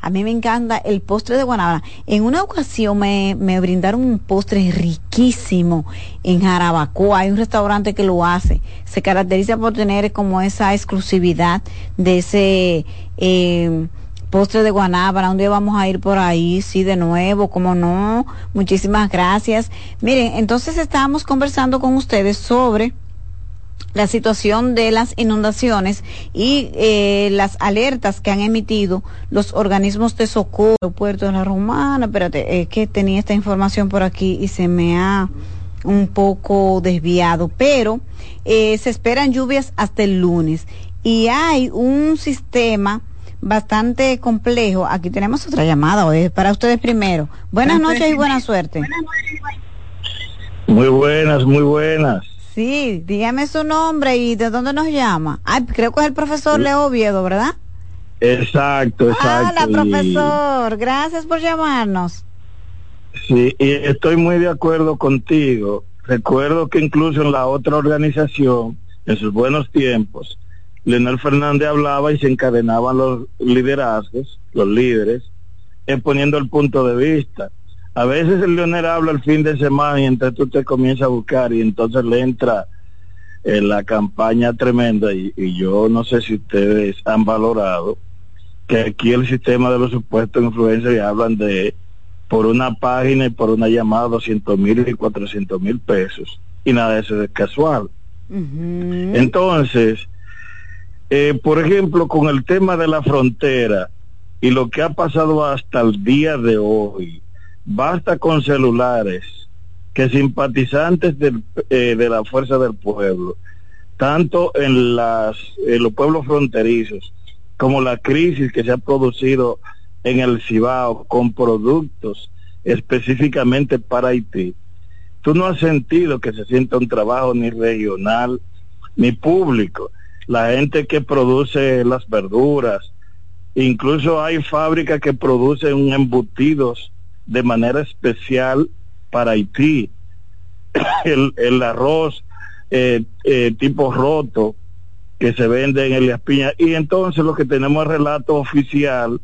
A mí me encanta el postre de guanábana. En una ocasión me, me brindaron un postre riquísimo en Jarabacoa. Hay un restaurante que lo hace. Se caracteriza por tener como esa exclusividad de ese eh, postre de guanábana. Un día vamos a ir por ahí, sí, de nuevo, como no. Muchísimas gracias. Miren, entonces estábamos conversando con ustedes sobre la situación de las inundaciones y eh, las alertas que han emitido los organismos de socorro, Puerto de la Romana, espérate, es que tenía esta información por aquí y se me ha un poco desviado, pero eh, se esperan lluvias hasta el lunes y hay un sistema bastante complejo. Aquí tenemos otra llamada, es para ustedes primero. Buenas noches y buena suerte. Muy buenas, muy buenas. Sí, dígame su nombre y de dónde nos llama. Ay, creo que es el profesor Leo Oviedo, ¿verdad? Exacto, exacto. Hola, y- profesor. Gracias por llamarnos. Sí, y estoy muy de acuerdo contigo. Recuerdo que incluso en la otra organización, en sus buenos tiempos, Leonel Fernández hablaba y se encadenaban los liderazgos, los líderes, exponiendo el punto de vista. A veces el Leonel habla el fin de semana y entonces tú te comienzas a buscar y entonces le entra eh, la campaña tremenda y, y yo no sé si ustedes han valorado que aquí el sistema de los supuestos influencers hablan de por una página y por una llamada 200 mil y 400 mil pesos y nada de eso es casual. Entonces, eh, por ejemplo, con el tema de la frontera y lo que ha pasado hasta el día de hoy, basta con celulares que simpatizantes del, eh, de la fuerza del pueblo, tanto en, las, en los pueblos fronterizos como la crisis que se ha producido en el Cibao con productos específicamente para Haití, tú no has sentido que se sienta un trabajo ni regional ni público. La gente que produce las verduras, incluso hay fábricas que producen embutidos de manera especial para Haití. El, el arroz eh, eh, tipo roto que se vende en el Espiña. Y entonces lo que tenemos es relato oficial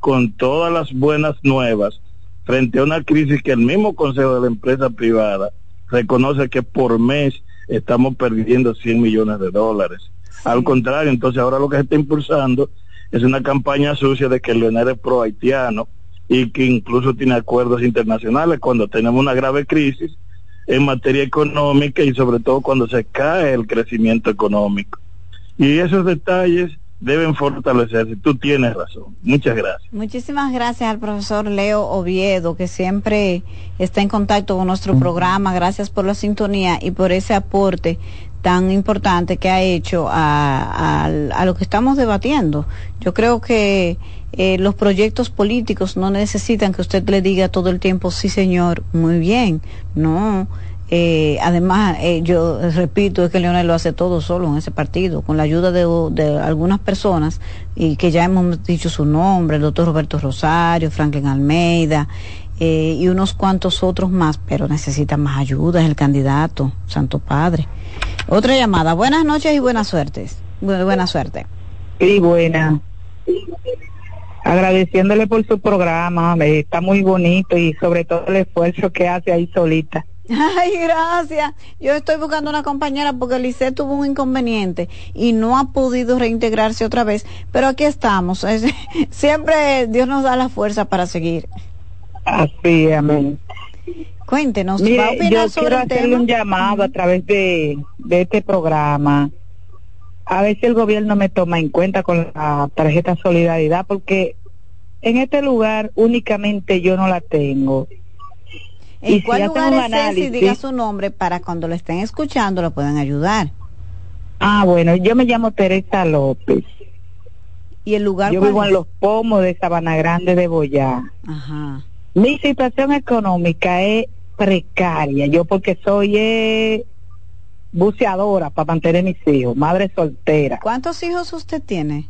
con todas las buenas nuevas frente a una crisis que el mismo Consejo de la Empresa Privada reconoce que por mes estamos perdiendo 100 millones de dólares. Al contrario, entonces ahora lo que se está impulsando es una campaña sucia de que Leonel es pro haitiano y que incluso tiene acuerdos internacionales cuando tenemos una grave crisis en materia económica y sobre todo cuando se cae el crecimiento económico. Y esos detalles deben fortalecerse. Tú tienes razón. Muchas gracias. Muchísimas gracias al profesor Leo Oviedo, que siempre está en contacto con nuestro programa. Gracias por la sintonía y por ese aporte tan importante que ha hecho a, a, lo que estamos debatiendo. Yo creo que eh, los proyectos políticos no necesitan que usted le diga todo el tiempo, sí señor, muy bien. No, eh, además, eh, yo repito, es que Leonel lo hace todo solo en ese partido, con la ayuda de, algunas personas, y que ya hemos dicho su nombre, el doctor Roberto Rosario, Franklin Almeida, eh, y unos cuantos otros más, pero necesita más ayuda, es el candidato, Santo Padre. Otra llamada, buenas noches y buenas suertes. buena suerte. Sí, buena. Agradeciéndole por su programa, está muy bonito y sobre todo el esfuerzo que hace ahí solita. Ay, gracias. Yo estoy buscando una compañera porque Lice tuvo un inconveniente y no ha podido reintegrarse otra vez, pero aquí estamos. siempre Dios nos da la fuerza para seguir. Así, amén. Cuéntenos, Mire, ¿va a opinar yo sobre quiero hacerle un llamado a través de, de este programa. A ver si el gobierno me toma en cuenta con la tarjeta Solidaridad, porque en este lugar únicamente yo no la tengo ¿En cuál lugar es ese? diga su nombre para cuando lo estén escuchando lo puedan ayudar. Ah, bueno, yo me llamo Teresa López. ¿Y el lugar Yo vivo en Los Pomos de Sabana Grande de Boyá. Ajá. Mi situación económica es precaria. Yo porque soy eh, buceadora para mantener mis hijos, madre soltera. ¿Cuántos hijos usted tiene?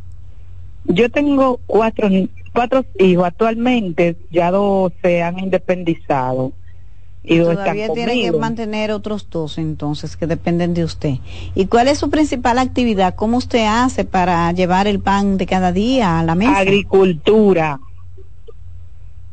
Yo tengo cuatro, cuatro hijos. Actualmente ya dos se han independizado y todavía tiene que mantener otros dos entonces que dependen de usted. ¿Y cuál es su principal actividad? ¿Cómo usted hace para llevar el pan de cada día a la mesa? Agricultura.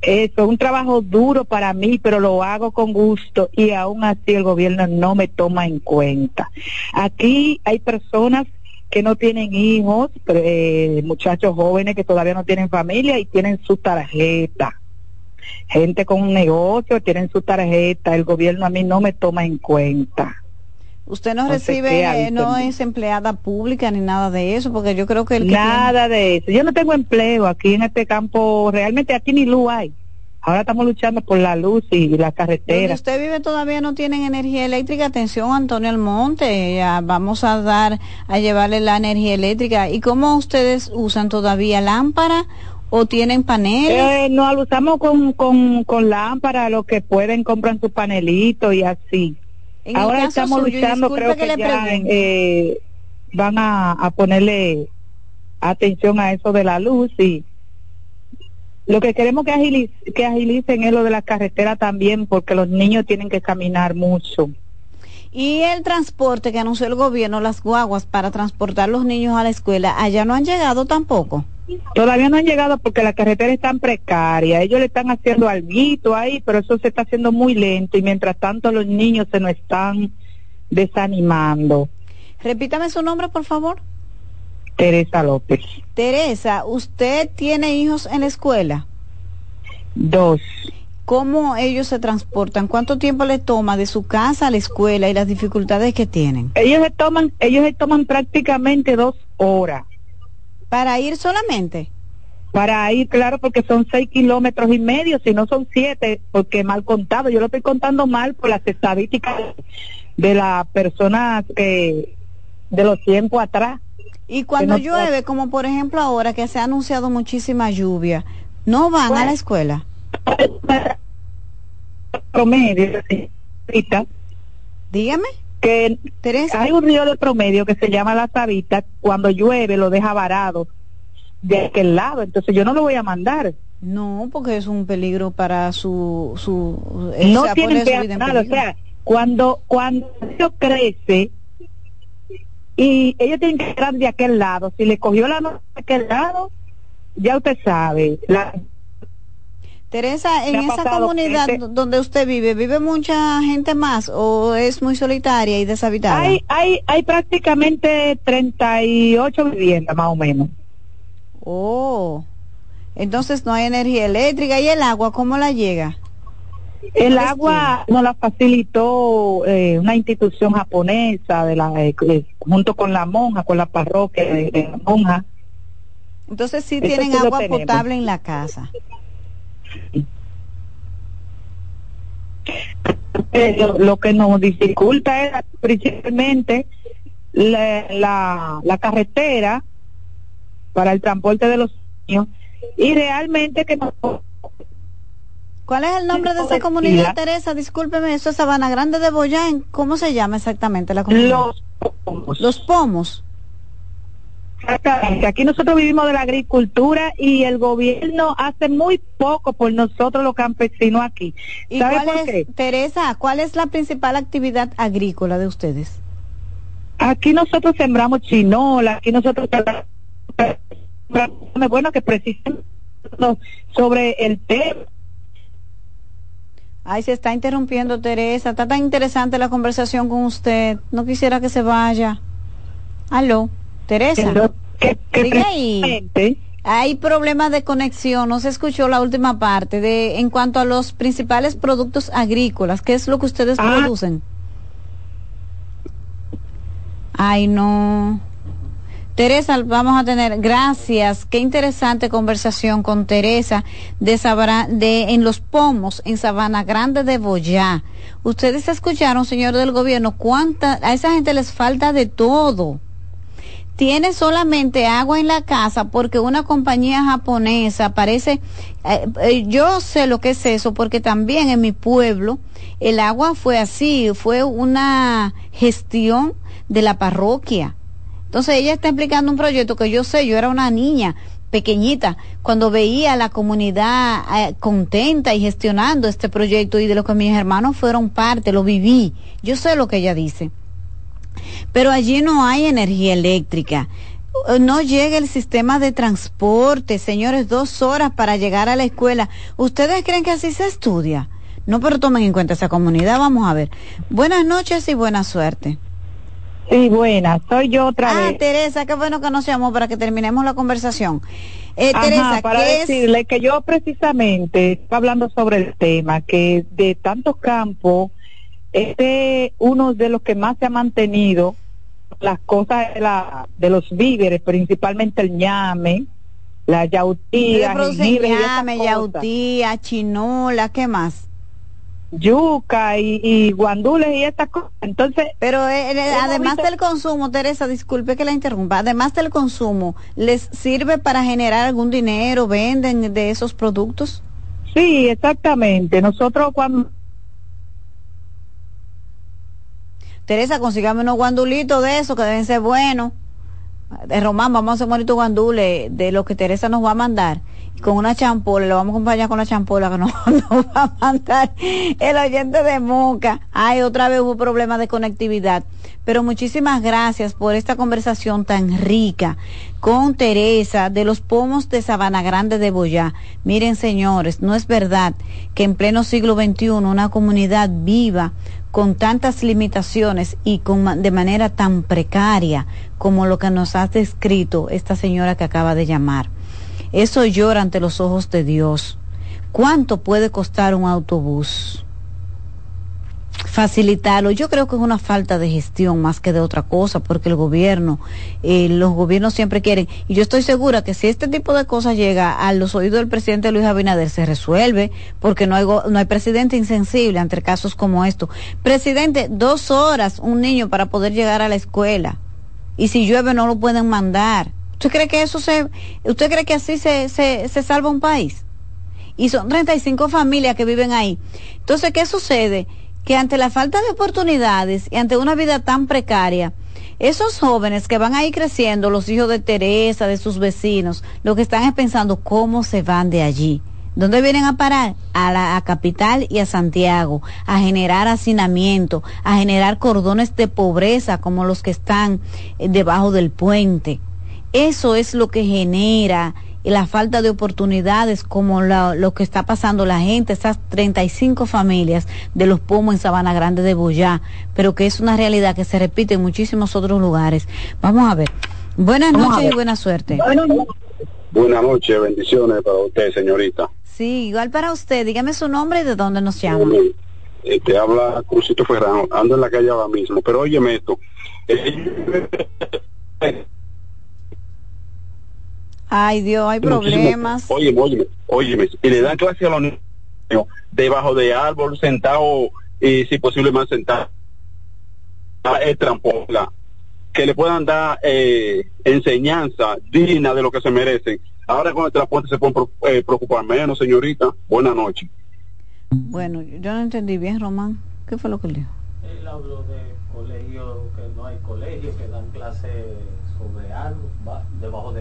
Eso es un trabajo duro para mí, pero lo hago con gusto y aún así el gobierno no me toma en cuenta. Aquí hay personas que no tienen hijos, eh, muchachos jóvenes que todavía no tienen familia y tienen su tarjeta gente con un negocio, tienen su tarjeta, el gobierno a mí no me toma en cuenta. Usted no recibe, no es empleada pública ni nada de eso, porque yo creo que el Nada de eso. Yo no tengo empleo aquí en este campo, realmente aquí ni luz hay. Ahora estamos luchando por la luz y la carretera. Donde usted vive todavía no tienen energía eléctrica. Atención, Antonio Almonte. Ya vamos a dar, a llevarle la energía eléctrica. ¿Y cómo ustedes usan todavía lámpara o tienen paneles? Eh, no, lo usamos con, con, con lámpara, los que pueden compran su panelito y así. Ahora estamos luchando, creo que, ya eh, van a, a ponerle atención a eso de la luz y lo que queremos que, que agilicen es lo de la carretera también porque los niños tienen que caminar mucho. Y el transporte que anunció el gobierno, las guaguas para transportar los niños a la escuela, allá no han llegado tampoco. Todavía no han llegado porque la carretera es tan precaria. Ellos le están haciendo alguito ahí, pero eso se está haciendo muy lento y mientras tanto los niños se nos están desanimando. Repítame su nombre, por favor. Teresa López. Teresa, ¿usted tiene hijos en la escuela? Dos. ¿Cómo ellos se transportan? ¿Cuánto tiempo les toma de su casa a la escuela y las dificultades que tienen? Ellos se toman, ellos se toman prácticamente dos horas. ¿Para ir solamente? Para ir, claro, porque son seis kilómetros y medio, si no son siete, porque mal contado. Yo lo estoy contando mal por las estadísticas de las personas que de los tiempos atrás. Y cuando llueve, como por ejemplo ahora que se ha anunciado muchísima lluvia, ¿no van a la escuela? Promedio, Dígame que hay un río de promedio que se llama La Sabita, cuando llueve lo deja varado de aquel lado, entonces yo no lo voy a mandar. No, porque es un peligro para su... su no tienen que o sea, cuando, cuando el crece y ellos tienen que estar de aquel lado, si le cogió la noche de aquel lado, ya usted sabe, la Teresa, en esa comunidad donde usted vive, ¿vive mucha gente más o es muy solitaria y deshabitada? Hay, hay, hay prácticamente 38 viviendas más o menos. Oh, entonces no hay energía eléctrica y el agua, ¿cómo la llega? El agua nos la facilitó eh, una institución japonesa de la eh, eh, junto con la monja, con la parroquia de, de la monja. Entonces sí Eso tienen sí agua potable en la casa. Lo, lo que nos dificulta es principalmente la, la, la carretera para el transporte de los niños y realmente que no ¿Cuál es el nombre de esa comunidad, Teresa? Discúlpeme, eso es Sabana Grande de Boyán. ¿Cómo se llama exactamente la comunidad? Los pomos. Los pomos. Exactamente. Aquí nosotros vivimos de la agricultura y el gobierno hace muy poco por nosotros los campesinos aquí. ¿Y ¿Sabe cuál por es, qué? Teresa, cuál es la principal actividad agrícola de ustedes? Aquí nosotros sembramos chinola, aquí nosotros bueno que precisamente sobre el tema Ay, se está interrumpiendo, Teresa. Está tan interesante la conversación con usted. No quisiera que se vaya. Aló, Teresa. Sigue ahí. Hay problemas de conexión. No se escuchó la última parte de en cuanto a los principales productos agrícolas. ¿Qué es lo que ustedes Ah. producen? Ay, no. Teresa, vamos a tener, gracias, qué interesante conversación con Teresa de, Sabra- de en Los Pomos, en Sabana Grande de Boyá. Ustedes escucharon, señor del gobierno, cuánta, a esa gente les falta de todo. Tiene solamente agua en la casa porque una compañía japonesa parece, eh, eh, yo sé lo que es eso porque también en mi pueblo el agua fue así, fue una gestión de la parroquia. Entonces ella está explicando un proyecto que yo sé, yo era una niña pequeñita cuando veía a la comunidad eh, contenta y gestionando este proyecto y de lo que mis hermanos fueron parte, lo viví. Yo sé lo que ella dice. Pero allí no hay energía eléctrica. Eh, No llega el sistema de transporte, señores, dos horas para llegar a la escuela. ¿Ustedes creen que así se estudia? No, pero tomen en cuenta esa comunidad. Vamos a ver. Buenas noches y buena suerte. Sí, buena, soy yo otra ah, vez. Teresa, qué bueno que nos llamó para que terminemos la conversación. Eh, Ajá, Teresa, para ¿qué es? decirle que yo precisamente estaba hablando sobre el tema, que de tantos campos, este es uno de los que más se ha mantenido las cosas de, la, de los víveres, principalmente el ñame, la yautía, cosas. yautía, chinola, ¿qué más? yuca y, y guandules y estas cosas. Entonces, Pero eh, eh, además visto- del consumo, Teresa, disculpe que la interrumpa, además del consumo, ¿les sirve para generar algún dinero? ¿Venden de esos productos? Sí, exactamente. Nosotros cuando Teresa, consigame unos guandulitos de esos que deben ser buenos. De Román, vamos a hacer bonito guandule de lo que Teresa nos va a mandar. Con una champola, le vamos a acompañar con la champola que nos, nos va a mandar el oyente de Moca. Ay, otra vez hubo problemas de conectividad. Pero muchísimas gracias por esta conversación tan rica con Teresa de los pomos de Sabana Grande de Boyá. Miren, señores, no es verdad que en pleno siglo XXI una comunidad viva con tantas limitaciones y con, de manera tan precaria como lo que nos ha descrito esta señora que acaba de llamar. Eso llora ante los ojos de Dios. ¿Cuánto puede costar un autobús? Facilitarlo. Yo creo que es una falta de gestión más que de otra cosa, porque el gobierno, eh, los gobiernos siempre quieren. Y yo estoy segura que si este tipo de cosas llega a los oídos del presidente Luis Abinader, se resuelve, porque no hay, go- no hay presidente insensible ante casos como estos. Presidente, dos horas un niño para poder llegar a la escuela. Y si llueve no lo pueden mandar. ¿Usted cree que eso se, usted cree que así se, se, se salva un país? y son 35 familias que viven ahí. Entonces, ¿qué sucede? Que ante la falta de oportunidades y ante una vida tan precaria, esos jóvenes que van ahí creciendo, los hijos de Teresa, de sus vecinos, lo que están es pensando cómo se van de allí. ¿Dónde vienen a parar? A la a capital y a Santiago, a generar hacinamiento, a generar cordones de pobreza como los que están eh, debajo del puente. Eso es lo que genera la falta de oportunidades como la- lo que está pasando la gente, esas 35 familias de los pomos en Sabana Grande de Boyá, pero que es una realidad que se repite en muchísimos otros lugares. Vamos a ver. Buenas Vamos noches ver. y buena suerte. Buenas noches, bendiciones para usted, señorita. Sí, igual para usted. Dígame su nombre y de dónde nos llama. Eh, te habla Crucito Ferrano, ando en la calle ahora mismo, pero óyeme esto. Eh, Ay, Dios, hay problemas. Óyeme, óyeme, óyeme, y le dan clase a los niños debajo de árbol, sentado, y si posible más sentado, el trampola, que le puedan dar eh, enseñanza digna de lo que se merecen. Ahora con el transporte se pueden eh, preocupar menos, señorita. Buenas noches. Bueno, yo no entendí bien, Román. ¿Qué fue lo que dijo? Él habló de colegios, que no hay colegios, que dan algo, debajo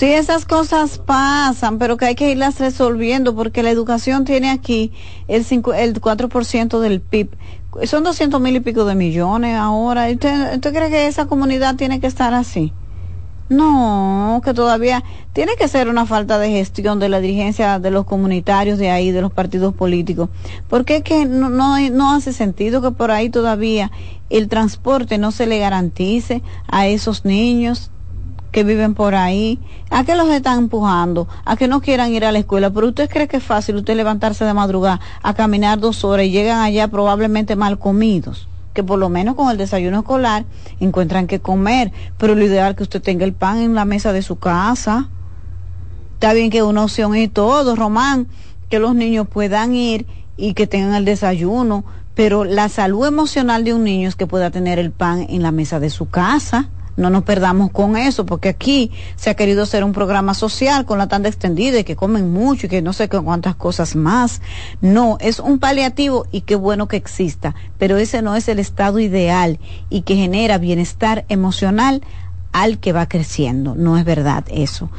esas cosas pasan, pero que hay que irlas resolviendo porque la educación tiene aquí el, cinco, el 4% del PIB. Son 200 mil y pico de millones ahora. ¿Usted, ¿Usted cree que esa comunidad tiene que estar así? No, que todavía tiene que ser una falta de gestión de la dirigencia de los comunitarios de ahí, de los partidos políticos, porque es que no, no, no, hace sentido que por ahí todavía el transporte no se le garantice a esos niños que viven por ahí, a que los están empujando, a que no quieran ir a la escuela, pero usted cree que es fácil usted levantarse de madrugada a caminar dos horas y llegan allá probablemente mal comidos que por lo menos con el desayuno escolar encuentran que comer, pero lo ideal es que usted tenga el pan en la mesa de su casa. Está bien que una opción y todo, Román, que los niños puedan ir y que tengan el desayuno, pero la salud emocional de un niño es que pueda tener el pan en la mesa de su casa no nos perdamos con eso, porque aquí se ha querido hacer un programa social con la tanda extendida y que comen mucho y que no sé cuántas cosas más. No, es un paliativo y qué bueno que exista, pero ese no es el estado ideal y que genera bienestar emocional al que va creciendo. No es verdad eso.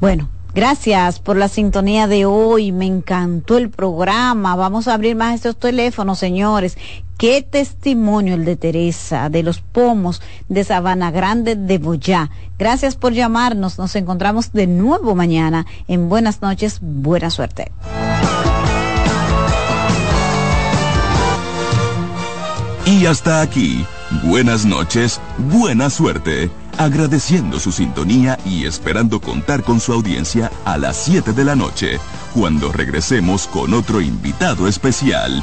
Bueno, Gracias por la sintonía de hoy. Me encantó el programa. Vamos a abrir más estos teléfonos, señores. Qué testimonio el de Teresa, de los pomos de Sabana Grande de Boyá. Gracias por llamarnos. Nos encontramos de nuevo mañana en Buenas noches, buena suerte. Y hasta aquí, buenas noches, buena suerte agradeciendo su sintonía y esperando contar con su audiencia a las 7 de la noche, cuando regresemos con otro invitado especial.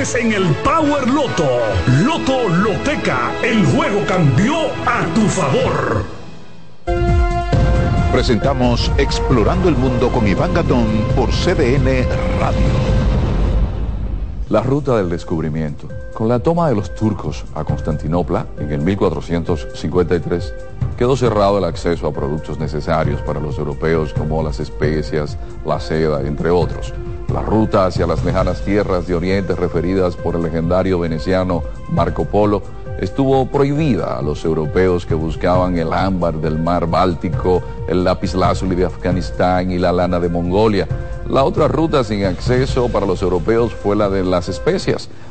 en el Power Loto. Loto Loteca, el juego cambió a tu favor. Presentamos Explorando el Mundo con Iván Gatón por CDN Radio. La ruta del descubrimiento. Con la toma de los turcos a Constantinopla en el 1453, quedó cerrado el acceso a productos necesarios para los europeos como las especias, la seda, entre otros. La ruta hacia las lejanas tierras de Oriente referidas por el legendario veneciano Marco Polo estuvo prohibida a los europeos que buscaban el ámbar del mar Báltico, el lapislázuli de Afganistán y la lana de Mongolia. La otra ruta sin acceso para los europeos fue la de las especias,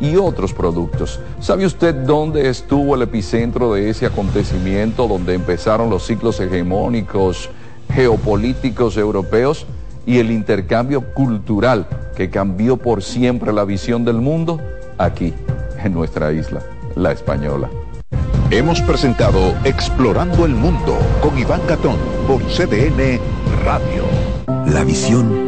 y otros productos. ¿Sabe usted dónde estuvo el epicentro de ese acontecimiento, donde empezaron los ciclos hegemónicos geopolíticos europeos y el intercambio cultural que cambió por siempre la visión del mundo? aquí, en nuestra isla, la española. Hemos presentado Explorando el Mundo con Iván Gatón por CDN Radio. La visión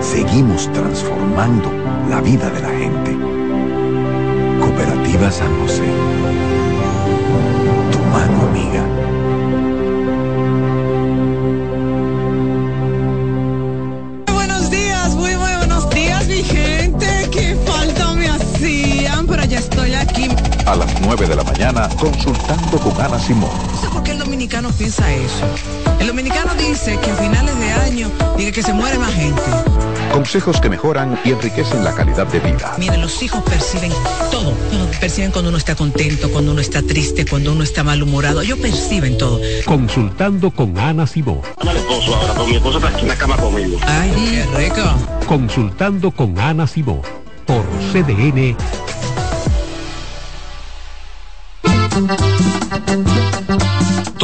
seguimos transformando la vida de la gente. Cooperativa San José. Tu mano amiga. Buenos días, muy, muy buenos días, mi gente. Qué falta me hacían, pero ya estoy aquí. A las 9 de la mañana, consultando con Ana Simón. No sé por qué el dominicano piensa eso. El dominicano dice que a finales de año dice que se muere más gente. Consejos que mejoran y enriquecen la calidad de vida. Miren, los hijos perciben todo. Perciben cuando uno está contento, cuando uno está triste, cuando uno está malhumorado. Ellos perciben todo. Consultando con Ana Simón. Ana el esposo ahora, pero mi esposo está aquí en la cama conmigo. Ay, qué rico. Consultando con Ana Simón. Por CDN.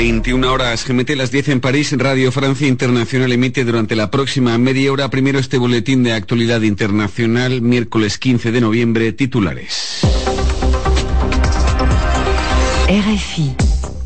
21 horas, GMT las 10 en París, Radio Francia Internacional emite durante la próxima media hora primero este boletín de actualidad internacional, miércoles 15 de noviembre, titulares. RFI.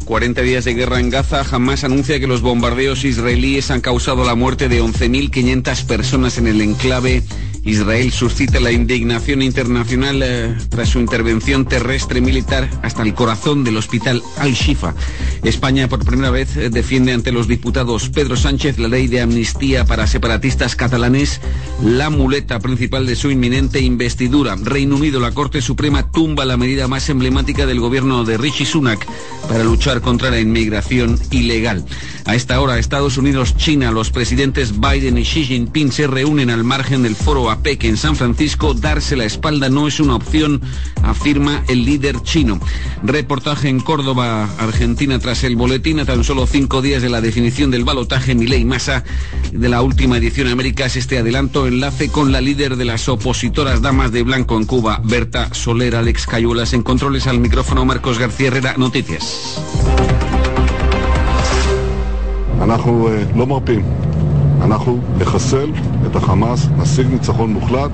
40 días de guerra en Gaza, jamás anuncia que los bombardeos israelíes han causado la muerte de 11.500 personas en el enclave. Israel suscita la indignación internacional eh, tras su intervención terrestre militar hasta el corazón del hospital Al-Shifa. España por primera vez eh, defiende ante los diputados Pedro Sánchez la ley de amnistía para separatistas catalanes, la muleta principal de su inminente investidura. Reino Unido, la Corte Suprema tumba la medida más emblemática del gobierno de Rishi Sunak para luchar contra la inmigración ilegal. A esta hora, Estados Unidos, China, los presidentes Biden y Xi Jinping se reúnen al margen del foro APEC en San Francisco. Darse la espalda no es una opción, afirma el líder chino. Reportaje en Córdoba, Argentina, tras el boletín a tan solo cinco días de la definición del balotaje Milei Massa de la última edición Américas. Este adelanto enlace con la líder de las opositoras damas de blanco en Cuba, Berta Soler, Alex Cayuelas. En controles al micrófono, Marcos García Herrera, Noticias. אנחנו לא מרפים. אנחנו נחסל את החמאס, נשיג ניצחון מוחלט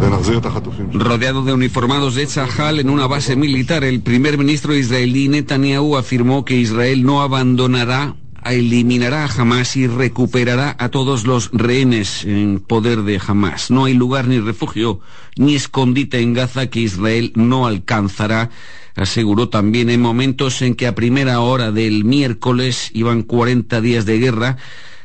ונחזיר את החטופים. Rodeado de uniformados de Tzahal en una base militar, el primer ministro israelí Netanyahu afirmó que Israel no abandonará eliminará a Hamas y recuperará a todos los rehenes en poder de Hamas. No hay lugar ni refugio ni escondite en Gaza que Israel no alcanzará, aseguró también en momentos en que a primera hora del miércoles iban 40 días de guerra.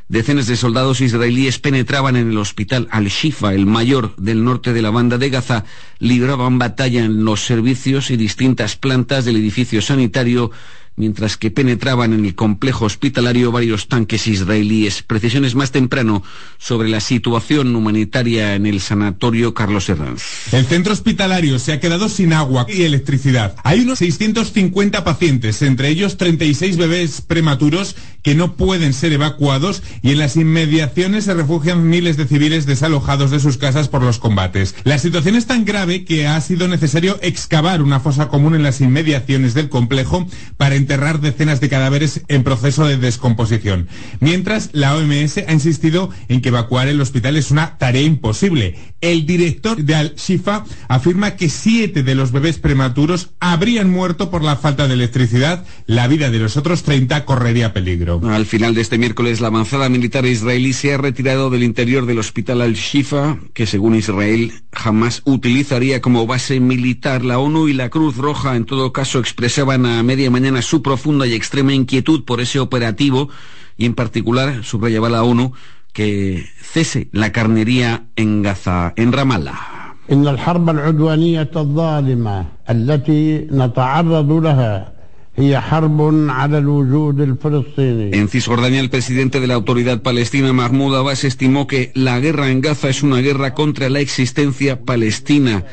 Decenas de soldados israelíes penetraban en el hospital Al-Shifa, el mayor del norte de la banda de Gaza, libraban batalla en los servicios y distintas plantas del edificio sanitario mientras que penetraban en el complejo hospitalario varios tanques israelíes. Precisiones más temprano sobre la situación humanitaria en el sanatorio Carlos Herranz. El centro hospitalario se ha quedado sin agua y electricidad. Hay unos 650 pacientes, entre ellos 36 bebés prematuros que no pueden ser evacuados y en las inmediaciones se refugian miles de civiles desalojados de sus casas por los combates. La situación es tan grave que ha sido necesario excavar una fosa común en las inmediaciones del complejo para enterrar decenas de cadáveres en proceso de descomposición. Mientras, la OMS ha insistido en que evacuar el hospital es una tarea imposible. El director de Al-Shifa afirma que siete de los bebés prematuros habrían muerto por la falta de electricidad. La vida de los otros 30 correría peligro. Al final de este miércoles, la avanzada militar israelí se ha retirado del interior del hospital Al-Shifa, que según Israel jamás utilizaría como base militar. La ONU y la Cruz Roja, en todo caso, expresaban a media mañana su profunda y extrema inquietud por ese operativo y en particular, subrayaba la ONU, que cese la carnería en Gaza, en Ramallah. إن الحرب العدوانية الظالمة التي نتعرض لها هي حرب على الوجود الفلسطيني En Cisjordania, el presidente de la autoridad palestina, Mahmoud Abbas, estimó que la guerra en Gaza es una guerra contra la existencia palestina.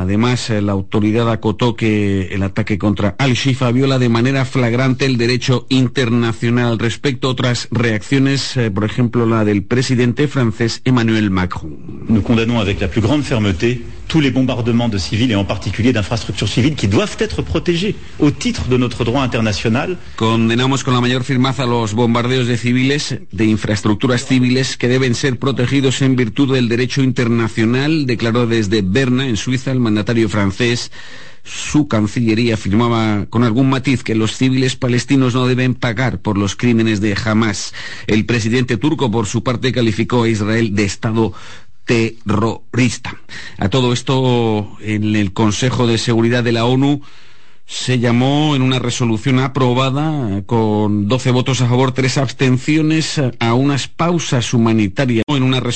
Además, eh, la autoridad acotó que el ataque contra Al-Shifa viola de manera flagrante el derecho internacional. Respecto a otras reacciones, eh, por ejemplo, la del presidente francés Emmanuel Macron. La grande tous les bombardements de civils et en particulier d'infrastructures civiles qui doivent être protégées au titre de notre droit international. Condenamos con la mayor firmeza los bombardeos de civiles, de infraestructuras civiles que deben ser protegidos en virtud del derecho internacional, declaró desde Berna, en Suiza, el mandatario francés. Su cancillería afirmaba con algún matiz que los civiles palestinos no deben pagar por los crímenes de Hamas. El presidente turco, por su parte, calificó a Israel de Estado terrorista. A todo esto, en el Consejo de Seguridad de la ONU se llamó en una resolución aprobada con 12 votos a favor, tres abstenciones a unas pausas humanitarias en una resolución